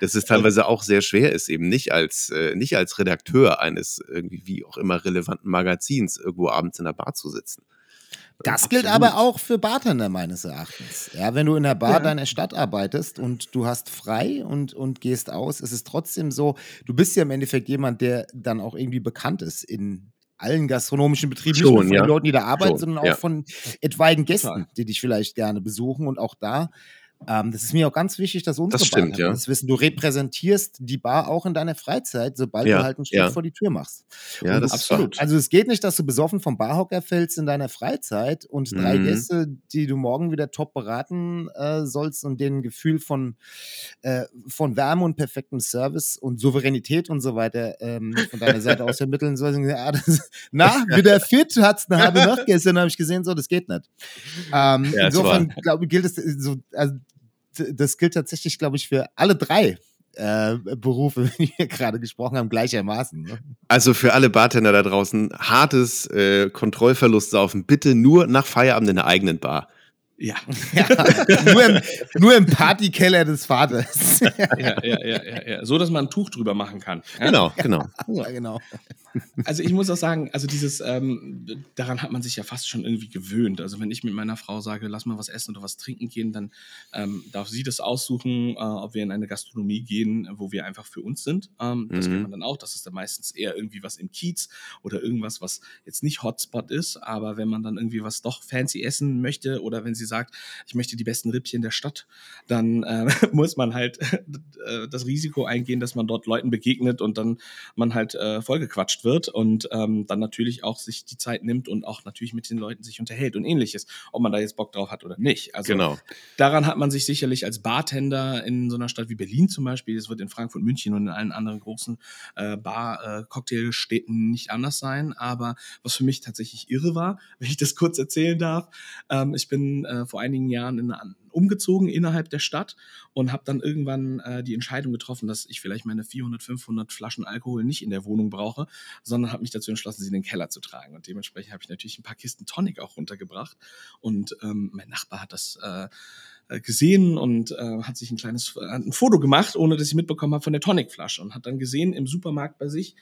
Dass es teilweise auch sehr schwer ist, eben nicht als, äh, nicht als Redakteur eines irgendwie wie auch immer relevanten Magazins irgendwo abends in der Bar zu sitzen. Das gilt aber auch für Bartender meines Erachtens. Ja, wenn du in der Bar ja. deiner Stadt arbeitest und du hast frei und, und gehst aus, ist es trotzdem so, du bist ja im Endeffekt jemand, der dann auch irgendwie bekannt ist in allen gastronomischen Betrieben, Schon, nicht nur von ja. den Leuten, die da arbeiten, Schon, sondern auch ja. von etwaigen Gästen, die dich vielleicht gerne besuchen. Und auch da ähm, das ist mir auch ganz wichtig, dass unsere Das stimmt, Bartender ja. das wissen. Du repräsentierst die Bar auch in deiner Freizeit, sobald Ja, du halt einen Schritt ja. vor die Tür machst. Ja, Und das du- ist absolut. Also es geht nicht, dass du besoffen vom Barhocker fällst in deiner Freizeit und drei Mhm. Gäste, die du morgen wieder top beraten äh, sollst und denen Gefühl von, äh, von Wärme und perfektem Service und Souveränität und so weiter ähm, von deiner Seite aus vermitteln sollst. Ja, das, na, wieder fit, hat's eine halbe Nacht gestern, habe ich gesehen, so, das geht nicht. Ähm, insofern, glaube ich, gilt es so, also, das gilt tatsächlich, glaube ich, für alle drei äh, Berufe, die wir gerade gesprochen haben, gleichermaßen. Ne? Also für alle Bartender da draußen, hartes äh, Kontrollverlustsaufen, bitte nur nach Feierabend in der eigenen Bar. Ja. Ja, nur, im, nur im Partykeller des Vaters. ja, ja, ja, ja, ja. So, dass man ein Tuch drüber machen kann. Ja? Genau, genau. ja, genau. Also ich muss auch sagen, also dieses, ähm, daran hat man sich ja fast schon irgendwie gewöhnt. Also wenn ich mit meiner Frau sage, lass mal was essen oder was trinken gehen, dann ähm, darf sie das aussuchen, äh, ob wir in eine Gastronomie gehen, wo wir einfach für uns sind. Ähm, das Mhm. kennt man dann auch. Das ist dann meistens eher irgendwie was im Kiez oder irgendwas, was jetzt nicht Hotspot ist. Aber wenn man dann irgendwie was doch fancy essen möchte oder wenn sie sagt, ich möchte die besten Rippchen der Stadt, dann äh, muss man halt äh, das Risiko eingehen, dass man dort Leuten begegnet und dann man halt äh, vollgequatscht wird und ähm, dann natürlich auch sich die Zeit nimmt und auch natürlich mit den Leuten sich unterhält und ähnliches, ob man da jetzt Bock drauf hat oder nicht. Also Genau. daran hat man sich sicherlich als Bartender in so einer Stadt wie Berlin zum Beispiel, es wird in Frankfurt, München und in allen anderen großen äh, Bar-Cocktailstädten nicht anders sein. Aber was für mich tatsächlich irre war, wenn ich das kurz erzählen darf, ähm, ich bin äh, vor einigen Jahren in eine, umgezogen innerhalb der Stadt und habe dann irgendwann äh, die Entscheidung getroffen, dass ich vielleicht meine 400, 500 Flaschen Alkohol nicht in der Wohnung brauche, sondern habe mich dazu entschlossen, sie in den Keller zu tragen. Und dementsprechend habe ich natürlich ein paar Kisten Tonic auch runtergebracht. Und ähm, mein Nachbar hat das äh, äh, gesehen und äh, hat sich ein kleines äh, ein Foto gemacht, ohne dass ich mitbekommen habe von der Tonicflasche und hat dann gesehen im Supermarkt bei sich,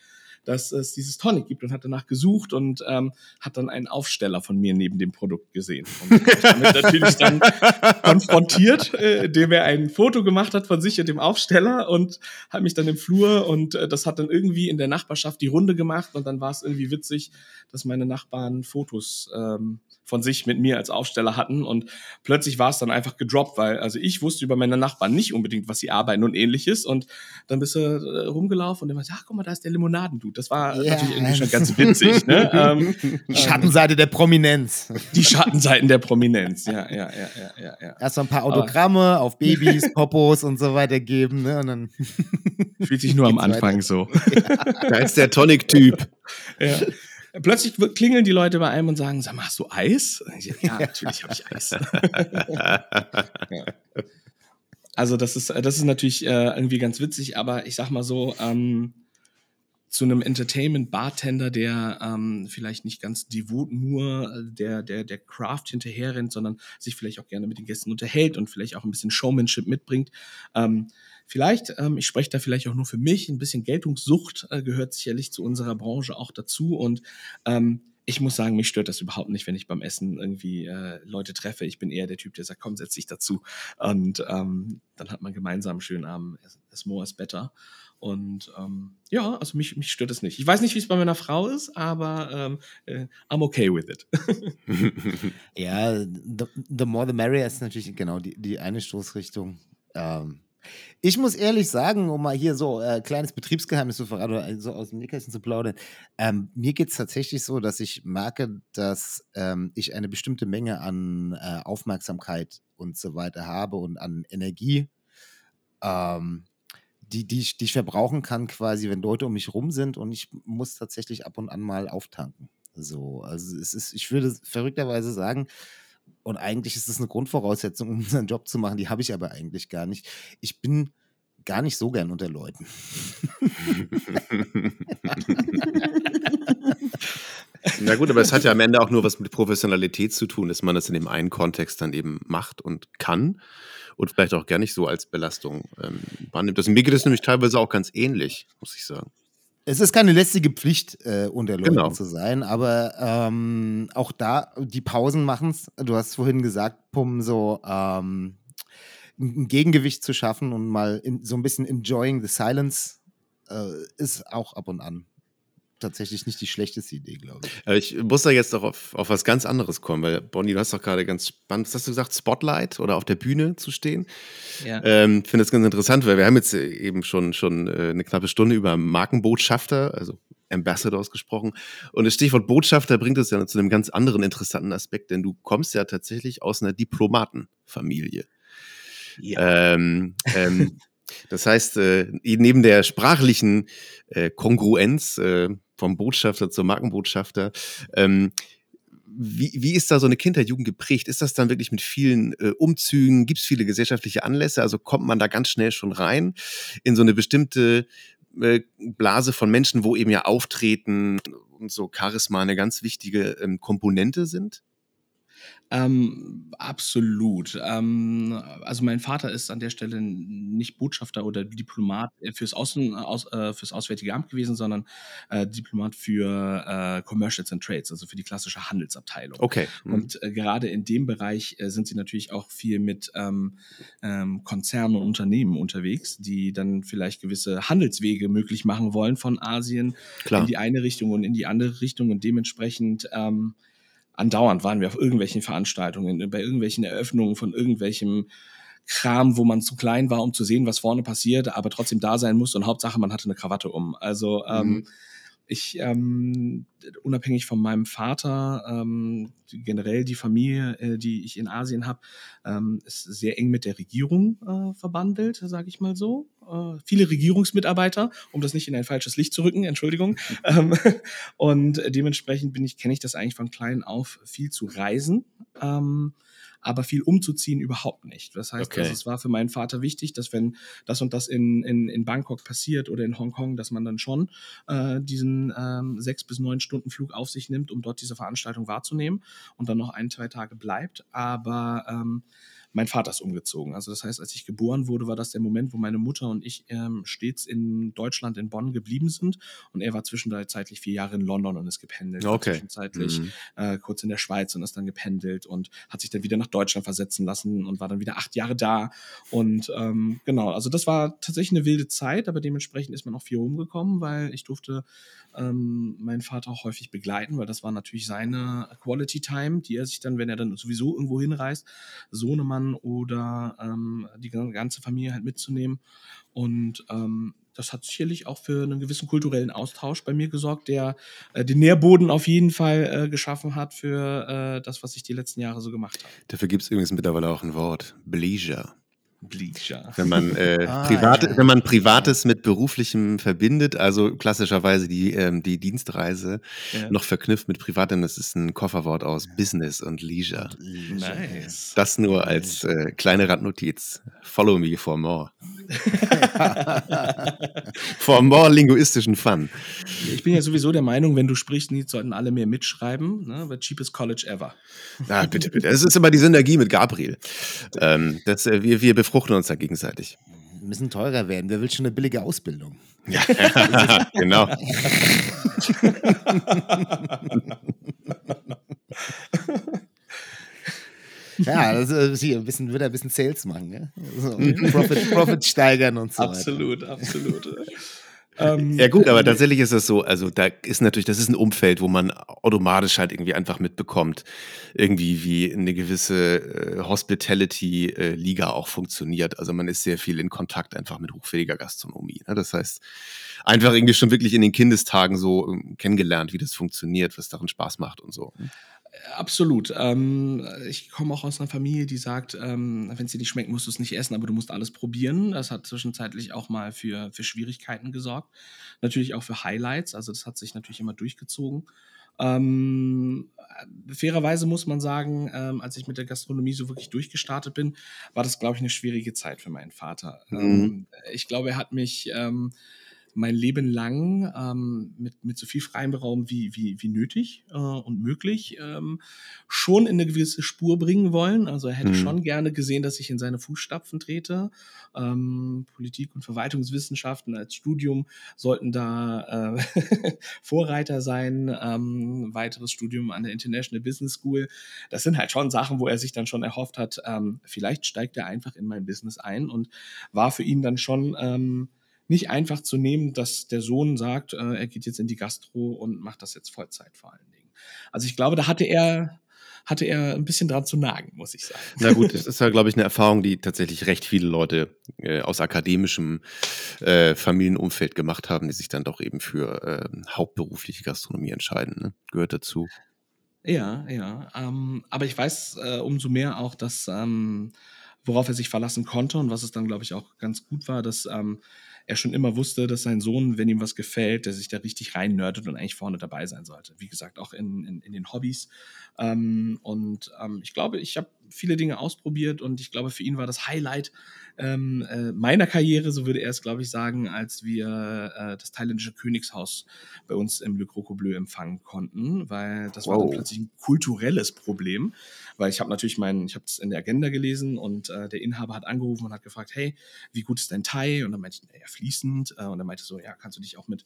dass es dieses Tonic gibt und hat danach gesucht und ähm, hat dann einen Aufsteller von mir neben dem Produkt gesehen. Und mich damit natürlich dann konfrontiert, äh, indem er ein Foto gemacht hat von sich und dem Aufsteller und hat mich dann im Flur und äh, das hat dann irgendwie in der Nachbarschaft die Runde gemacht und dann war es irgendwie witzig, dass meine Nachbarn Fotos ähm, von sich mit mir als Aufsteller hatten und plötzlich war es dann einfach gedroppt, weil also ich wusste über meine Nachbarn nicht unbedingt, was sie arbeiten und ähnliches und dann bist du äh, rumgelaufen und dann war ach guck mal, da ist der Limonadendude. Das war Ja. natürlich irgendwie schon ganz witzig, ne? ähm, Die Schattenseite der Prominenz. die Schattenseiten der Prominenz, ja, ja, ja, ja, ja, ja. Erst mal ein paar Autogramme auf Babys, Popos und so weiter geben. Ne? Und dann Fühlt sich nur am Geht's weiter. Anfang so. Da ist der Tonic-Typ. ja. Plötzlich klingeln die Leute bei einem und sagen, sag mal, hast du Eis? Und ich sag, Ja, natürlich habe ich Eis. Also das ist, das ist natürlich äh, irgendwie ganz witzig, aber ich sag mal so, ähm, zu einem Entertainment-Bartender, der ähm, vielleicht nicht ganz devot nur äh, der, der, der Craft hinterherrennt, sondern sich vielleicht auch gerne mit den Gästen unterhält und vielleicht auch ein bisschen Showmanship mitbringt. Ähm, vielleicht, ähm, ich spreche da vielleicht auch nur für mich, ein bisschen Geltungssucht äh, gehört sicherlich zu unserer Branche auch dazu und ähm, ich muss sagen, mich stört das überhaupt nicht, wenn ich beim Essen irgendwie äh, Leute treffe. Ich bin eher der Typ, der sagt, komm, setz dich dazu. Und ähm, dann hat man gemeinsam einen schönen Abend. As more is better. Und ähm, ja, also mich, mich stört es nicht. Ich weiß nicht, wie es bei meiner Frau ist, aber ähm, äh, I'm okay with it. Ja, the, the more the merrier ist natürlich genau die, die eine Stoßrichtung. Ähm, ich muss ehrlich sagen, um mal hier so äh, kleines Betriebsgeheimnis zu verraten oder so aus dem Nähkästchen zu plaudern, ähm, mir geht es tatsächlich so, dass ich merke, dass ähm, ich eine bestimmte Menge an äh, Aufmerksamkeit und so weiter habe und an Energie, ähm, die, die, ich, die ich verbrauchen kann, quasi, wenn Leute um mich rum sind und ich muss tatsächlich ab und an mal auftanken. So, also es ist, ich würde verrückterweise sagen, und eigentlich ist es eine Grundvoraussetzung, um unseren Job zu machen, die habe ich aber eigentlich gar nicht. Ich bin gar nicht so gern unter Leuten. Na gut, aber es hat ja am Ende auch nur was mit Professionalität zu tun, dass man das in dem einen Kontext dann eben macht und kann und vielleicht auch gar nicht so als Belastung ähm, wahrnimmt. Das, mir geht es nämlich teilweise auch ganz ähnlich, muss ich sagen. Es ist keine lästige Pflicht, äh, unter Leuten Genau. zu sein, aber ähm, auch da, die Pausen machen es. Du hast vorhin gesagt, Pum, so ähm, ein Gegengewicht zu schaffen und mal in, so ein bisschen enjoying the silence äh, ist auch ab und an tatsächlich nicht die schlechteste Idee, glaube ich. Aber ich muss da jetzt doch auf, auf was ganz anderes kommen, weil Bonnie, du hast doch gerade ganz spannend, was hast du gesagt, Spotlight oder auf der Bühne zu stehen. Ja. Ähm, finde das ganz interessant, weil wir haben jetzt äh, eben schon, schon äh, eine knappe Stunde über Markenbotschafter, also Ambassadors gesprochen. Und das Stichwort Botschafter bringt uns ja zu einem ganz anderen interessanten Aspekt, denn du kommst ja tatsächlich aus einer Diplomatenfamilie. ja. Ähm, ähm, das heißt, äh, neben der sprachlichen äh, Kongruenz äh, vom Botschafter zum Markenbotschafter, ähm, wie, wie ist da so eine Kindheit, Jugend geprägt? Ist das dann wirklich mit vielen äh, Umzügen? Gibt es viele gesellschaftliche Anlässe? Also kommt man da ganz schnell schon rein in so eine bestimmte äh, Blase von Menschen, wo eben ja Auftreten und so Charisma eine ganz wichtige ähm, Komponente sind? Ähm, absolut. Ähm, also mein Vater ist an der Stelle nicht Botschafter oder Diplomat äh, fürs, Außen, aus, äh, fürs Auswärtige Amt gewesen, sondern äh, Diplomat für äh, Commercials and Trades, also für die klassische Handelsabteilung. Okay. Mhm. Und äh, gerade in dem Bereich äh, sind sie natürlich auch viel mit ähm, ähm, Konzernen und Unternehmen unterwegs, die dann vielleicht gewisse Handelswege möglich machen wollen von Asien Klar. in die eine Richtung und in die andere Richtung und dementsprechend ähm, andauernd waren wir auf irgendwelchen Veranstaltungen, bei irgendwelchen Eröffnungen von irgendwelchem Kram, wo man zu klein war, um zu sehen, was vorne passiert, aber trotzdem da sein musste und Hauptsache, man hatte eine Krawatte um. Also ähm, Mhm. Ich, ähm, unabhängig von meinem Vater, ähm, generell die Familie, äh, die ich in Asien habe, ähm, ist sehr eng mit der Regierung äh, verbandelt, sage ich mal so. Äh, viele Regierungsmitarbeiter, um das nicht in ein falsches Licht zu rücken, Entschuldigung. ähm, und dementsprechend bin ich, kenne ich das eigentlich von klein auf, viel zu reisen. Aber viel umzuziehen überhaupt nicht. Das heißt, Okay. also es war für meinen Vater wichtig, dass wenn das und das in, in, in Bangkok passiert oder in Hongkong, dass man dann schon äh, diesen ähm, sechs bis neun Stunden Flug auf sich nimmt, um dort diese Veranstaltung wahrzunehmen und dann noch ein, zwei Tage bleibt. Aber ähm, mein Vater ist umgezogen. Also das heißt, als ich geboren wurde, war das der Moment, wo meine Mutter und ich ähm, stets in Deutschland, in Bonn geblieben sind. Und er war zwischenzeitlich vier Jahre in London und ist gependelt. Okay. Zwischenzeitlich Mhm. äh, kurz in der Schweiz und ist dann gependelt und hat sich dann wieder nach Deutschland versetzen lassen und war dann wieder acht Jahre da. Und ähm, genau, also das war tatsächlich eine wilde Zeit, aber dementsprechend ist man auch viel rumgekommen, weil ich durfte ähm, meinen Vater auch häufig begleiten, weil das war natürlich seine Quality Time, die er sich dann, wenn er dann sowieso irgendwo hinreist, Sohnemann oder ähm, die ganze Familie halt mitzunehmen. Und ähm, das hat sicherlich auch für einen gewissen kulturellen Austausch bei mir gesorgt, der äh, den Nährboden auf jeden Fall äh, geschaffen hat für äh, das, was ich die letzten Jahre so gemacht habe. Dafür gibt es übrigens mittlerweile auch ein Wort. Bleisure. Bleacher. Wenn man, äh, Ah, private, ja. wenn man Privates mit Beruflichem verbindet, also klassischerweise die, ähm, die Dienstreise Ja. noch verknüpft mit Privatem, das ist ein Kofferwort aus Business und Leisure. Nice. Das nur als äh, kleine Randnotiz. Follow me for more. for more linguistischen Fun. Ich bin ja sowieso der Meinung, wenn du sprichst, sollten alle mehr mitschreiben. Ne? The cheapest college ever. Ah, bitte, bitte. Es ist immer die Synergie mit Gabriel. Ähm, das, äh, wir, wir befruchten uns da gegenseitig. Müssen teurer werden. Wer will schon eine billige Ausbildung? Ja, genau. Ja, das ist hier ein bisschen, wird ein bisschen Sales machen, ne? So, Profit, Profit steigern und so weiter. absolut, absolut. Ähm, Ja gut, aber tatsächlich ist es so, also da ist natürlich, das ist ein Umfeld, wo man automatisch halt irgendwie einfach mitbekommt, irgendwie wie eine gewisse äh, Hospitality-Liga auch funktioniert. Also man ist sehr viel in Kontakt einfach mit hochfähiger Gastronomie. Ne? Das heißt, einfach irgendwie schon wirklich in den Kindestagen so ähm, kennengelernt, wie das funktioniert, was darin Spaß macht und so. Absolut. Ähm, ich komme auch aus einer Familie, die sagt, ähm, wenn es dir nicht schmeckt, musst du es nicht essen, aber du musst alles probieren. Das hat zwischenzeitlich auch mal für, für Schwierigkeiten gesorgt. Natürlich auch für Highlights. Also das hat sich natürlich immer durchgezogen. Ähm, fairerweise muss man sagen, ähm, als ich mit der Gastronomie so wirklich durchgestartet bin, war das, glaube ich, eine schwierige Zeit für meinen Vater. Mhm. Ähm, ich glaube, er hat mich ähm, mein Leben lang ähm, mit, mit so viel freiem Raum wie, wie, wie nötig äh, und möglich ähm, schon in eine gewisse Spur bringen wollen. Also er hätte Mhm. schon gerne gesehen, dass ich in seine Fußstapfen trete. Ähm, Politik und Verwaltungswissenschaften als Studium sollten da äh, Vorreiter sein. Ähm, weiteres Studium an der International Business School. Das sind halt schon Sachen, wo er sich dann schon erhofft hat, ähm, vielleicht steigt er einfach in mein Business ein und war für ihn dann schon ähm, nicht einfach zu nehmen, dass der Sohn sagt, äh, er geht jetzt in die Gastro und macht das jetzt Vollzeit vor allen Dingen. Also ich glaube, da hatte er, hatte er ein bisschen dran zu nagen, muss ich sagen. Na gut, es ist ja, glaube ich, eine Erfahrung, die tatsächlich recht viele Leute äh, aus akademischem äh, Familienumfeld gemacht haben, die sich dann doch eben für äh, hauptberufliche Gastronomie entscheiden. Ne? Gehört dazu. Ja, ja. Ähm, aber ich weiß äh, umso mehr auch, dass ähm, worauf er sich verlassen konnte und was es dann, glaube ich, auch ganz gut war, dass ähm, er schon immer wusste, dass sein Sohn, wenn ihm was gefällt, der sich da richtig rein nerdet und eigentlich vorne dabei sein sollte. Wie gesagt, auch in, in, in den Hobbys. Ähm, und ähm, ich glaube, ich habe viele Dinge ausprobiert und ich glaube, für ihn war das Highlight ähm, äh, meiner Karriere, so würde er es, glaube ich, sagen, als wir äh, das thailändische Königshaus bei uns im Le Croco Bleu empfangen konnten, weil das war dann Wow. plötzlich ein kulturelles Problem, weil ich habe natürlich meinen, ich habe es in der Agenda gelesen und äh, der Inhaber hat angerufen und hat gefragt, hey, wie gut ist dein Thai? Und dann meinte ich, naja, fließend. Äh, und er meinte so, ja, kannst du dich auch mit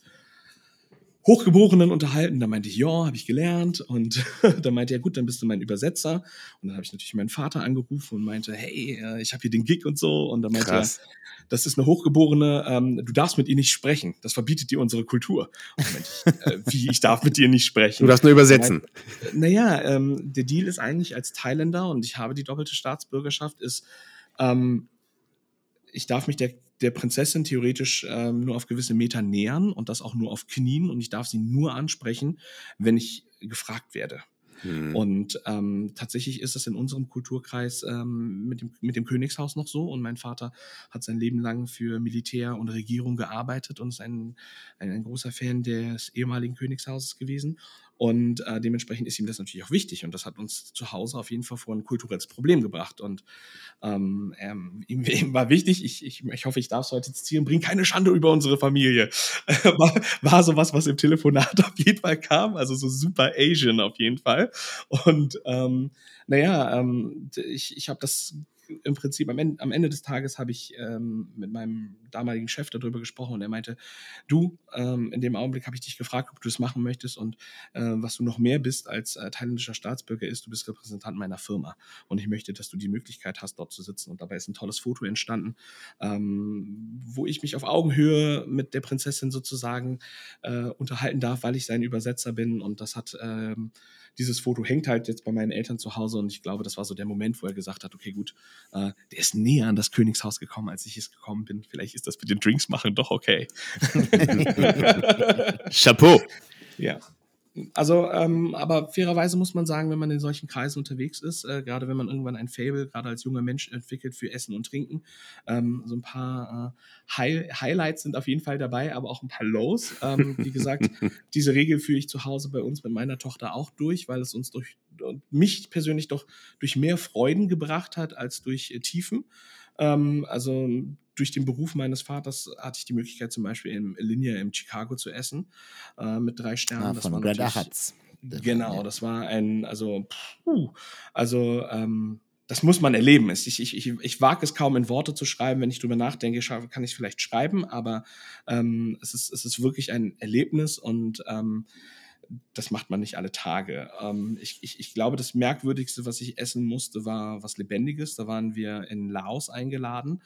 Hochgeborenen unterhalten. Da meinte ich, ja, habe ich gelernt. Und dann meinte er, gut, dann bist du mein Übersetzer. Und dann habe ich natürlich meinen Vater angerufen und meinte, hey, äh, ich habe hier den Gig und so. Und dann meinte Krass. er, das ist eine Hochgeborene, ähm, du darfst mit ihr nicht sprechen. Das verbietet dir unsere Kultur. Und ich, äh, wie, ich darf mit dir nicht sprechen? Du darfst nur übersetzen. Naja, ähm, der Deal ist eigentlich als Thailänder und ich habe die doppelte Staatsbürgerschaft, ist, ähm, ich darf mich der, der Prinzessin theoretisch ähm, nur auf gewisse Meter nähern und das auch nur auf Knien und ich darf sie nur ansprechen, wenn ich gefragt werde. Hm. Und ähm, tatsächlich ist es in unserem Kulturkreis ähm, mit, dem, mit dem Königshaus noch so. Und mein Vater hat sein Leben lang für Militär und Regierung gearbeitet und ist ein, ein, ein großer Fan des ehemaligen Königshauses gewesen. Und äh, dementsprechend ist ihm das natürlich auch wichtig. Und das hat uns zu Hause auf jeden Fall vor ein kulturelles Problem gebracht. Und ähm, ähm, ihm, ihm war wichtig, ich, ich, ich hoffe, ich darf es heute zitieren, bring keine Schande über unsere Familie. war, war sowas, was im Telefonat auf jeden Fall kam. Also so super Asian auf jeden Fall. Und ähm, naja, ähm, ich, ich habe das im Prinzip am Ende, am Ende des Tages habe ich ähm, mit meinem damaligen Chef darüber gesprochen und er meinte, du, ähm, in dem Augenblick habe ich dich gefragt, ob du das machen möchtest und äh, was du noch mehr bist als äh, thailändischer Staatsbürger ist, du bist Repräsentant meiner Firma und ich möchte, dass du die Möglichkeit hast, dort zu sitzen und dabei ist ein tolles Foto entstanden, ähm, wo ich mich auf Augenhöhe mit der Prinzessin sozusagen äh, unterhalten darf, weil ich sein Übersetzer bin und das hat ähm, dieses Foto hängt halt jetzt bei meinen Eltern zu Hause und ich glaube, das war so der Moment, wo er gesagt hat, okay, gut, äh, der ist näher an das Königshaus gekommen, als ich es gekommen bin. Vielleicht ist das mit den Drinks machen doch okay. Chapeau. ja. Also, ähm, aber fairerweise muss man sagen, wenn man in solchen Kreisen unterwegs ist, äh, gerade wenn man irgendwann ein Fable, gerade als junger Mensch entwickelt für Essen und Trinken, ähm, so ein paar äh, High Highlights sind auf jeden Fall dabei, aber auch ein paar Lows. Ähm, wie gesagt, diese Regel führe ich zu Hause bei uns mit meiner Tochter auch durch, weil es uns durch mich persönlich doch durch mehr Freuden gebracht hat als durch äh, Tiefen. Ähm, also durch den Beruf meines Vaters hatte ich die Möglichkeit, zum Beispiel in Linie in Chicago zu essen, äh, mit drei Sternen. Ah, Das von natürlich- Hutz. Genau, das war ein, also, puh, also, ähm, das muss man erleben. Ich, ich, ich, ich wage es kaum in Worte zu schreiben. Wenn ich drüber nachdenke, kann ich es vielleicht schreiben, aber ähm, es, ist, es ist wirklich ein Erlebnis und ähm, das macht man nicht alle Tage. Ähm, ich, ich, ich glaube, das Merkwürdigste, was ich essen musste, war was Lebendiges. Da waren wir in Laos eingeladen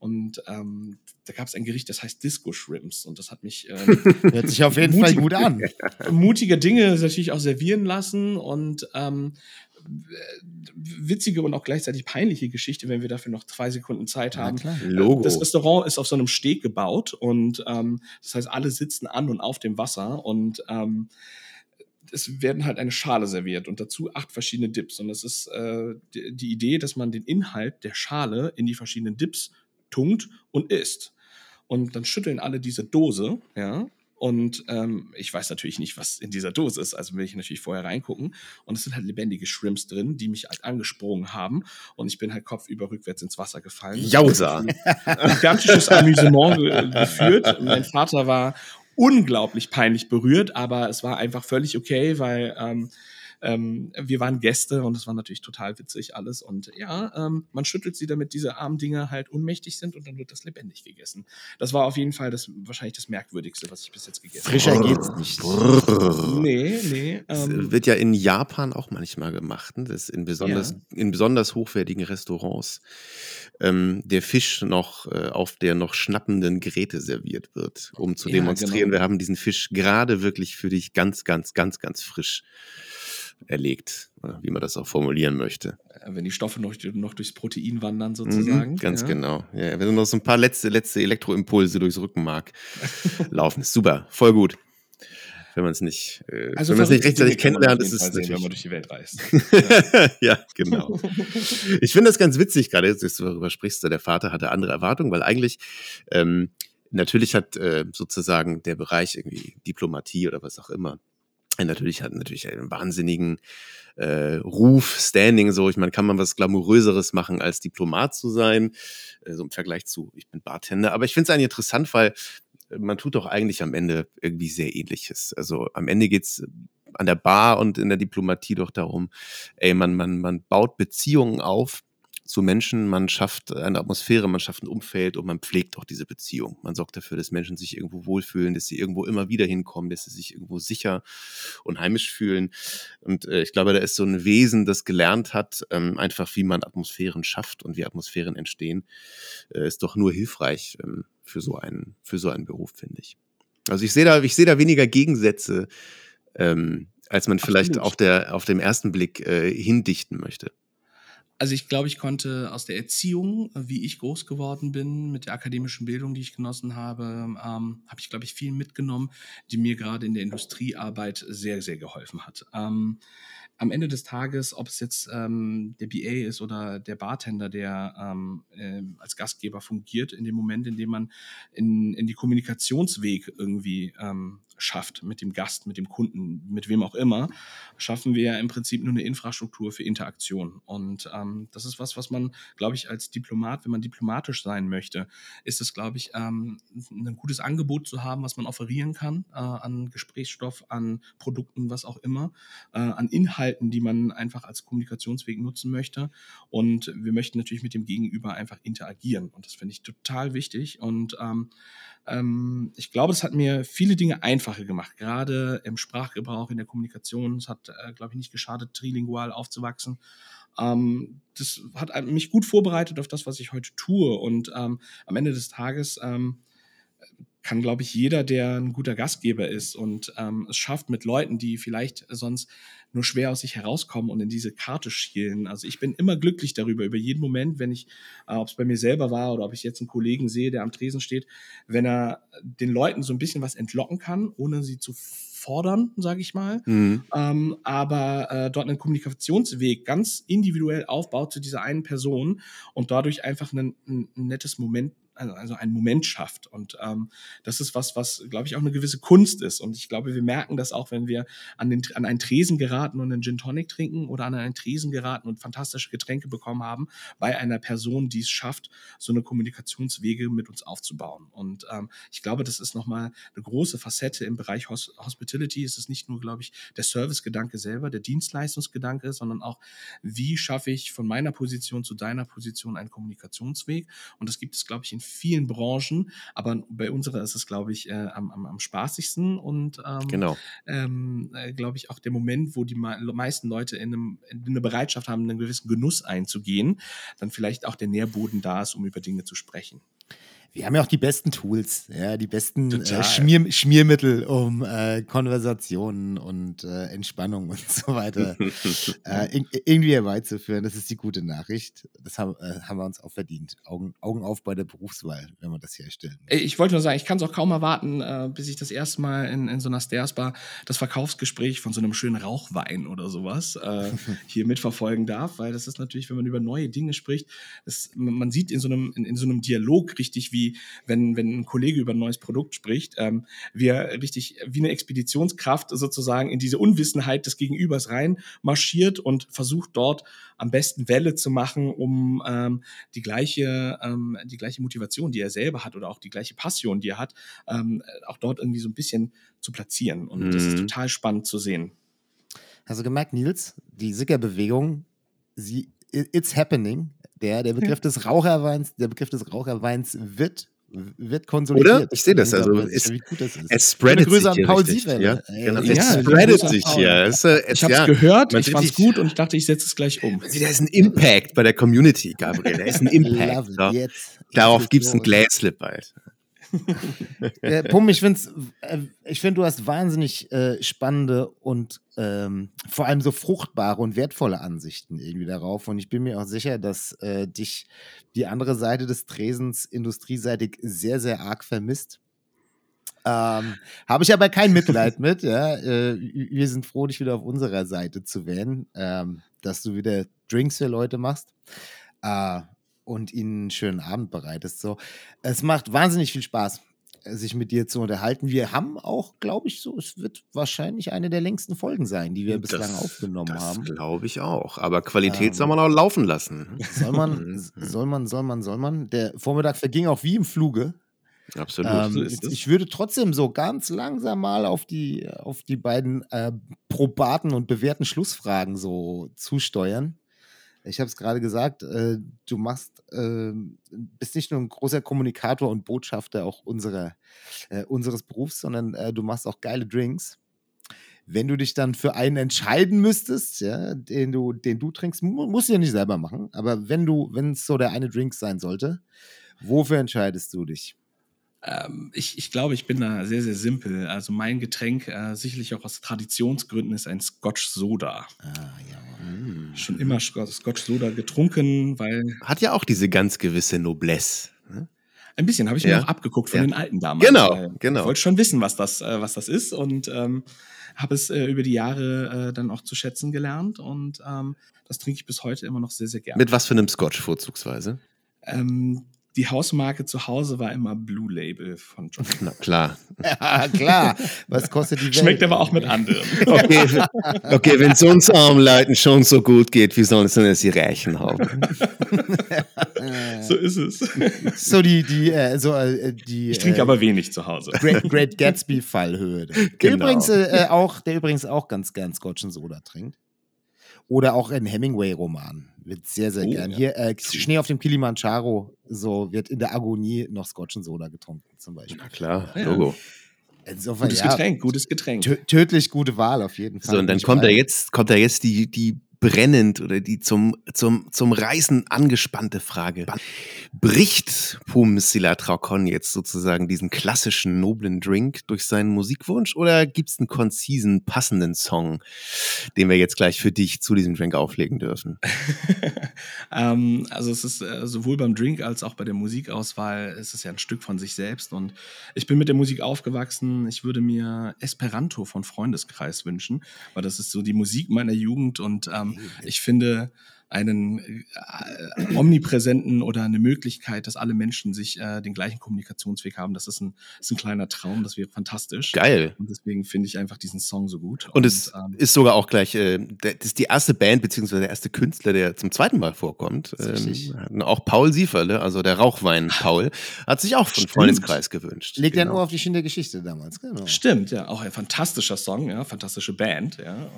und ähm, da gab es ein Gericht, das heißt Disco Shrimps und das hat mich ähm, Hört sich auf jeden Fall gut an. mutige Dinge natürlich auch servieren lassen und ähm, witzige und auch gleichzeitig peinliche Geschichte, wenn wir dafür noch zwei Sekunden Zeit Ja, haben. klar. Logo. Das Restaurant ist auf so einem Steg gebaut und ähm, das heißt, alle sitzen an und auf dem Wasser und ähm, es werden halt eine Schale serviert und dazu acht verschiedene Dips. Und das ist äh, die Idee, dass man den Inhalt der Schale in die verschiedenen Dips tunkt und isst. Und dann schütteln alle diese Dose, ja, Und ähm, ich weiß natürlich nicht, was in dieser Dose ist. Also will ich natürlich vorher reingucken. Und es sind halt lebendige Shrimps drin, die mich halt angesprungen haben. Und ich bin halt kopfüber rückwärts ins Wasser gefallen. Jausa. Gigantisches Amüsement ge geführt. Mein Vater war unglaublich peinlich berührt, aber es war einfach völlig okay, weil ähm, ähm, wir waren Gäste und es war natürlich total witzig alles. Und ja, ähm, man schüttelt sie, damit diese armen Dinger halt unmächtig sind und dann wird das lebendig gegessen. Das war auf jeden Fall das wahrscheinlich das Merkwürdigste, was ich bis jetzt gegessen Frischer habe. geht's nicht. Nee, nee. Das Ähm, wird ja in Japan auch manchmal gemacht, ne? das in besonders, in besonders hochwertigen Restaurants ähm, der Fisch noch äh, auf der noch schnappenden Geräte serviert wird, um zu Ja, demonstrieren, genau. wir haben diesen Fisch gerade wirklich für dich ganz, ganz, ganz, ganz frisch erlegt, oder wie man das auch formulieren möchte. wenn die Stoffe noch, noch durchs Protein wandern sozusagen. Mhm, ganz ja. genau. Ja, wenn noch so ein paar letzte, letzte Elektroimpulse durchs Rückenmark laufen, ist super, voll gut. Wenn man es nicht, äh, Also wenn man es nicht rechtzeitig kennenlernt, ist es sehen, wenn man durch die Welt reist. ja, genau. Ich finde das ganz witzig, gerade jetzt, dass du darüber sprichst, der Vater hatte andere Erwartungen, weil eigentlich ähm, natürlich hat äh, sozusagen der Bereich irgendwie Diplomatie oder was auch immer, äh, natürlich hat natürlich einen wahnsinnigen äh, Ruf, Standing, so. Ich meine, kann man was Glamouröseres machen, als Diplomat zu sein, äh, so im Vergleich zu, ich bin Bartender. Aber ich finde es eigentlich interessant, weil äh, man tut doch eigentlich am Ende irgendwie sehr ähnliches. Also am Ende geht's an der Bar und in der Diplomatie doch darum, ey, man, man, man baut Beziehungen auf zu Menschen, man schafft eine Atmosphäre, man schafft ein Umfeld und man pflegt auch diese Beziehung. Man sorgt dafür, dass Menschen sich irgendwo wohlfühlen, dass sie irgendwo immer wieder hinkommen, dass sie sich irgendwo sicher und heimisch fühlen. Und äh, ich glaube, da ist so ein Wesen, das gelernt hat, ähm, einfach wie man Atmosphären schafft und wie Atmosphären entstehen, äh, ist doch nur hilfreich ähm, für so einen, für so einen Beruf, finde ich. Also ich sehe da, ich sehe da weniger Gegensätze, ähm, als man vielleicht Absolut. auf der, auf dem ersten Blick äh, hindichten möchte. Also ich glaube, ich konnte aus der Erziehung, wie ich groß geworden bin, mit der akademischen Bildung, die ich genossen habe, ähm, habe ich, glaube ich, viel mitgenommen, die mir gerade in der Industriearbeit sehr, sehr geholfen hat. Ähm, am Ende des Tages, ob es jetzt ähm, der BA ist oder der Bartender, der ähm, äh, als Gastgeber fungiert, in dem Moment, in dem man in, in die Kommunikationsweg irgendwie ähm, schafft mit dem Gast, mit dem Kunden, mit wem auch immer, schaffen wir ja im Prinzip nur eine Infrastruktur für Interaktion. Und ähm, das ist was, was man, glaube ich, als Diplomat, wenn man diplomatisch sein möchte, ist es, glaube ich, ähm, ein gutes Angebot zu haben, was man offerieren kann äh, an Gesprächsstoff, an Produkten, was auch immer, äh, an Inhalten, die man einfach als Kommunikationsweg nutzen möchte. Und wir möchten natürlich mit dem Gegenüber einfach interagieren. Und das finde ich total wichtig. Und ähm, ähm, ich glaube, es hat mir viele Dinge einfacher gemacht, gerade im Sprachgebrauch, in der Kommunikation. Es hat, äh, glaube ich, nicht geschadet, trilingual aufzuwachsen. Ähm, das hat mich gut vorbereitet auf das, was ich heute tue. Und ähm, am Ende des Tages ähm, kann, glaube ich, jeder, der ein guter Gastgeber ist und ähm, es schafft mit Leuten, die vielleicht sonst nur schwer aus sich herauskommen und in diese Karte schielen. Also ich bin immer glücklich darüber, über jeden Moment, wenn ich, äh, ob es bei mir selber war oder ob ich jetzt einen Kollegen sehe, der am Tresen steht, wenn er den Leuten so ein bisschen was entlocken kann, ohne sie zu fordern, sage ich mal, Mhm. ähm, aber äh, dort einen Kommunikationsweg ganz individuell aufbaut zu dieser einen Person und dadurch einfach ein, ein, ein nettes Moment, also, also einen Moment schafft. Und ähm, das ist was, was, glaube ich, auch eine gewisse Kunst ist. Und ich glaube, wir merken das auch, wenn wir an, den, an einen Tresen geraten und einen Gin Tonic trinken oder an einen Tresen geraten und fantastische Getränke bekommen haben bei einer Person, die es schafft, so eine Kommunikationswege mit uns aufzubauen. Und ähm, ich glaube, das ist nochmal eine große Facette im Bereich Hos Hospitality. Es ist nicht nur, glaube ich, der Servicegedanke selber, der Dienstleistungsgedanke, sondern auch, wie schaffe ich von meiner Position zu deiner Position einen Kommunikationsweg. Und das gibt es, glaube ich, in vielen Branchen, aber bei unserer ist es, glaube ich, äh, am, am, am spaßigsten und ähm, Genau. ähm, äh, glaube ich, auch der Moment, wo die me meisten Leute in, einem, in eine Bereitschaft haben, einen gewissen Genuss einzugehen, dann vielleicht auch der Nährboden da ist, um über Dinge zu sprechen. Wir haben ja auch die besten Tools, ja, die besten äh, Schmier Schmiermittel, um äh, Konversationen und äh, Entspannung und so weiter äh, in, irgendwie herbeizuführen. Das ist die gute Nachricht. Das haben, äh, haben wir uns auch verdient. Augen, Augen auf bei der Berufswahl, wenn wir das herstellen. Ey, Ich wollte nur sagen, ich kann es auch kaum erwarten, äh, bis ich das erste Mal in, in so einer Stairs-Bar das Verkaufsgespräch von so einem schönen Rauchwein oder sowas hier mitverfolgen darf, weil das ist natürlich, wenn man über neue Dinge spricht, das, man man sieht in so einem, in, in so einem Dialog richtig, wie wie wenn, wenn ein Kollege über ein neues Produkt spricht, ähm, wie er richtig wie eine Expeditionskraft sozusagen in diese Unwissenheit des Gegenübers rein marschiert und versucht dort am besten Welle zu machen, um ähm, die gleiche ähm, die gleiche Motivation, die er selber hat oder auch die gleiche Passion, die er hat, ähm, auch dort irgendwie so ein bisschen zu platzieren. Und mhm. das ist mhm. total spannend zu sehen. Du gemerkt, Nils, die Sicker-Bewegung, sie, it's happening. Der, der Begriff des Raucherweins, der Begriff des Raucherweins wird wird konsolidiert. Oder? Ich sehe das. Also es, es spreadet sich an Paul Siefeld. Ja, genau. Es ja, spreadet sich hier. Es, es, ich habe es ja, gehört, ich fand es gut und ich dachte, ich setze es gleich um. Da ist ein Impact bei der Community, Gabriel. Da ist ein Impact. So. Darauf gibt es ein Gläslip bald ja, Pum, ich finde, äh, ich find, du hast wahnsinnig äh, spannende und ähm, vor allem so fruchtbare und wertvolle Ansichten irgendwie darauf. Und ich bin mir auch sicher, dass äh, dich die andere Seite des Tresens industrieseitig sehr, sehr arg vermisst. Ähm, Habe ich aber kein Mitleid mit. Ja? Äh, wir sind froh, dich wieder auf unserer Seite zu wählen, ähm, dass du wieder Drinks für Leute machst. Äh, und ihnen einen schönen Abend bereitest. So, es macht wahnsinnig viel Spaß, äh, sich mit dir zu unterhalten. Wir haben auch, glaube ich, so, es wird wahrscheinlich eine der längsten Folgen sein, die wir das, bislang aufgenommen das haben. Das glaube ich auch. Aber Qualität ähm, soll man auch laufen lassen. Soll man, soll man, soll man, soll man. Der Vormittag verging auch wie im Fluge. Absolut. Ähm, so ich würde trotzdem so ganz langsam mal auf die, auf die beiden äh, probaten und bewährten Schlussfragen so zusteuern. Ich habe es gerade gesagt, äh, du machst, äh, bist nicht nur ein großer Kommunikator und Botschafter auch unserer, äh, unseres Berufs, sondern äh, du machst auch geile Drinks. Wenn du dich dann für einen entscheiden müsstest, ja, den du, den du trinkst, musst du ja nicht selber machen, aber wenn du, wenn es so der eine Drink sein sollte, wofür entscheidest du dich? Ähm, ich, ich glaube, ich bin da sehr, sehr simpel. Also mein Getränk, äh, sicherlich auch aus Traditionsgründen, ist ein Scotch Soda. Ah, ja. Mm. Schon immer Scotch Soda getrunken, weil. Hat ja auch diese ganz gewisse Noblesse. Ne? Ein bisschen, habe ich ja. mir auch abgeguckt von ja. den alten Damen. Genau, genau. Ich wollte schon wissen, was das, äh, was das ist und ähm, habe es äh, über die Jahre äh, dann auch zu schätzen gelernt und ähm, das trinke ich bis heute immer noch sehr, sehr gerne. Mit was für einem Scotch vorzugsweise? Ähm, die Hausmarke zu Hause war immer Blue Label von John. Na klar. ja, klar. Was kostet die Welt? Schmeckt aber auch mit anderen. Okay, okay wenn es uns armen Leuten schon so gut geht, wie sollen es denn jetzt die Reichen haben? so ist es. So die, die, äh, so, äh, die. Ich trinke äh, aber wenig zu Hause. Great, Great Gatsby Fallhöhe. Genau. übrigens, äh, auch, der übrigens auch ganz gern Scotch und Soda trinkt. Oder auch in Hemingway-Romanen. Wird sehr, sehr oh, gern. Ja. Hier, äh, Schnee auf dem Kilimanjaro, so wird in der Agonie noch Scotch und Soda getrunken, zum Beispiel. Na klar, ja. Logo. Insofern, gutes ja, Getränk, gutes Getränk. Tödlich gute Wahl auf jeden Fall. So, und dann kommt da jetzt, kommt da jetzt die, die brennend oder die zum, zum, zum Reisen angespannte Frage. Bricht Pum Silatraukon jetzt sozusagen diesen klassischen noblen Drink durch seinen Musikwunsch oder gibt es einen konzisen, passenden Song, den wir jetzt gleich für dich zu diesem Drink auflegen dürfen? ähm, also es ist äh, sowohl beim Drink als auch bei der Musikauswahl ist es ja ein Stück von sich selbst und ich bin mit der Musik aufgewachsen. Ich würde mir Esperanto von Freundeskreis wünschen, weil das ist so die Musik meiner Jugend und ähm, ich finde einen äh, omnipräsenten oder eine Möglichkeit, dass alle Menschen sich äh, den gleichen Kommunikationsweg haben. Das ist ein, ist ein kleiner Traum, das wäre fantastisch. Geil. Und deswegen finde ich einfach diesen Song so gut. Und, und es ähm, ist sogar auch gleich, äh, das ist die erste Band, beziehungsweise der erste Künstler, der zum zweiten Mal vorkommt. Ähm, auch Paul Sieferle, also der Rauchwein Paul, hat sich auch von Freundeskreis gewünscht. Legt genau. ja nur auf die Schiene der Geschichte damals, genau. Stimmt, ja. Auch ein fantastischer Song, ja, fantastische Band, ja.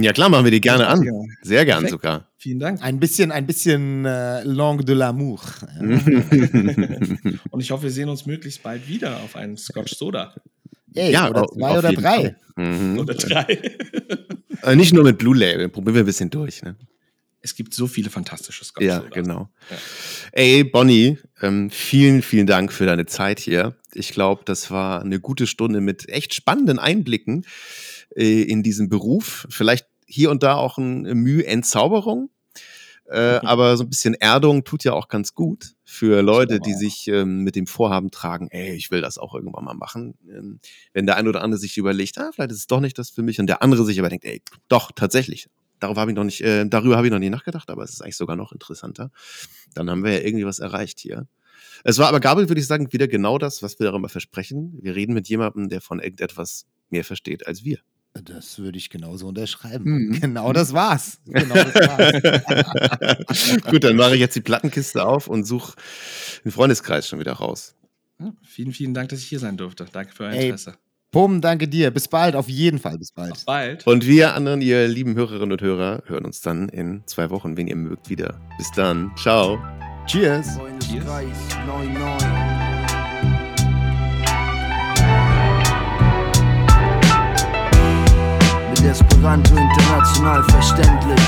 Ja, klar, machen wir die gerne an. Sehr gern Perfekt. sogar. Vielen Dank. Ein bisschen, ein bisschen äh, Langue de l'amour. Und ich hoffe, wir sehen uns möglichst bald wieder auf einen Scotch Soda. Ey, ja, oder zwei oder drei. Mhm. Oder drei. Äh, nicht nur mit Blue Label, probieren wir ein bisschen durch. Ne? Es gibt so viele fantastische Scotch Ja, genau. Ja. Ey, Bonnie, ähm, vielen, vielen Dank für deine Zeit hier. Ich glaube, das war eine gute Stunde mit echt spannenden Einblicken äh, in diesem Beruf. Vielleicht hier und da auch ein Mühe Entzauberung. Äh, mhm. aber so ein bisschen Erdung tut ja auch ganz gut für Leute, die sich ähm, mit dem Vorhaben tragen, ey, ich will das auch irgendwann mal machen. Ähm, wenn der eine oder andere sich überlegt, ah, vielleicht ist es doch nicht das für mich, und der andere sich aber denkt, ey, doch, tatsächlich. Darüber habe ich noch nicht, äh, darüber habe ich noch nie nachgedacht, aber es ist eigentlich sogar noch interessanter. Dann haben wir ja irgendwie was erreicht hier. Es war aber, Gabriel, würde ich sagen, wieder genau das, was wir darüber versprechen. Wir reden mit jemandem, der von irgendetwas mehr versteht als wir. Das würde ich genauso unterschreiben. Mhm. Genau das war's. Genau das war's. Gut, dann mache ich jetzt die Plattenkiste auf und suche den Freundeskreis schon wieder raus. Ja, vielen, vielen Dank, dass ich hier sein durfte. Danke für euer Interesse. Pum, danke dir. Bis bald, auf jeden Fall. Bis bald. Bis bald. Und wir anderen, ihr lieben Hörerinnen und Hörer, hören uns dann in zwei Wochen, wenn ihr mögt, wieder. Bis dann. Ciao. Cheers. Cheers. Mit Esperanto international verständlich.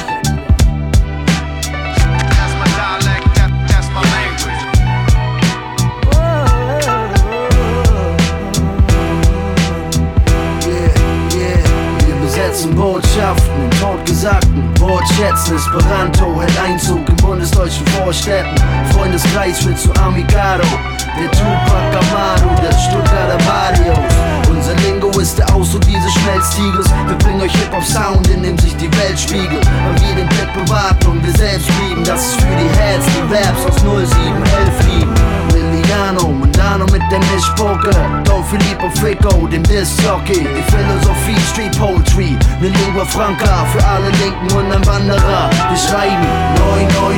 Botschaften in totgesagten Wortschätzen. Esperanto hält Einzug in bundesdeutschen Vorstädten. Freundeskreis wird zu Amigado. Der Tupac Amado der Stuttgarter Barrios. Ist der Ausdruck dieses Schmelztiegels. Wir bringen euch Hip-Hop-Sound, in dem sich die Welt spiegelt. Weil wir den Blick bewahrten und wir selbst blieben. Das ist für die Heads, die Raps aus 0711 lieben. Liliano, Mondano mit dem Mischpoker. Don Filippo Frico, dem Disc-Jockey. Die Philosophie, Street Poetry. Ne Lingua Franca für alle Linken und ein Wanderer. Wir schreiben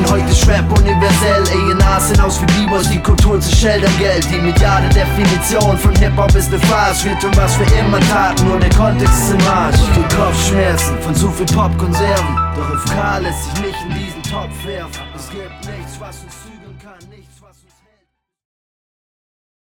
9-9, heute ist universell. A&R sind aus wie B-Boys, die Kultur zu schildern Geld. Die mediale Definition von Hip-Hop ist ne Farce. Wir tun was wir immer taten, nur der Kontext ist im Arsch. Krieg Kopfschmerzen von zu viel Popkonserven. Doch FK lässt sich nicht in diesen Topf werfen. Es gibt nichts, was uns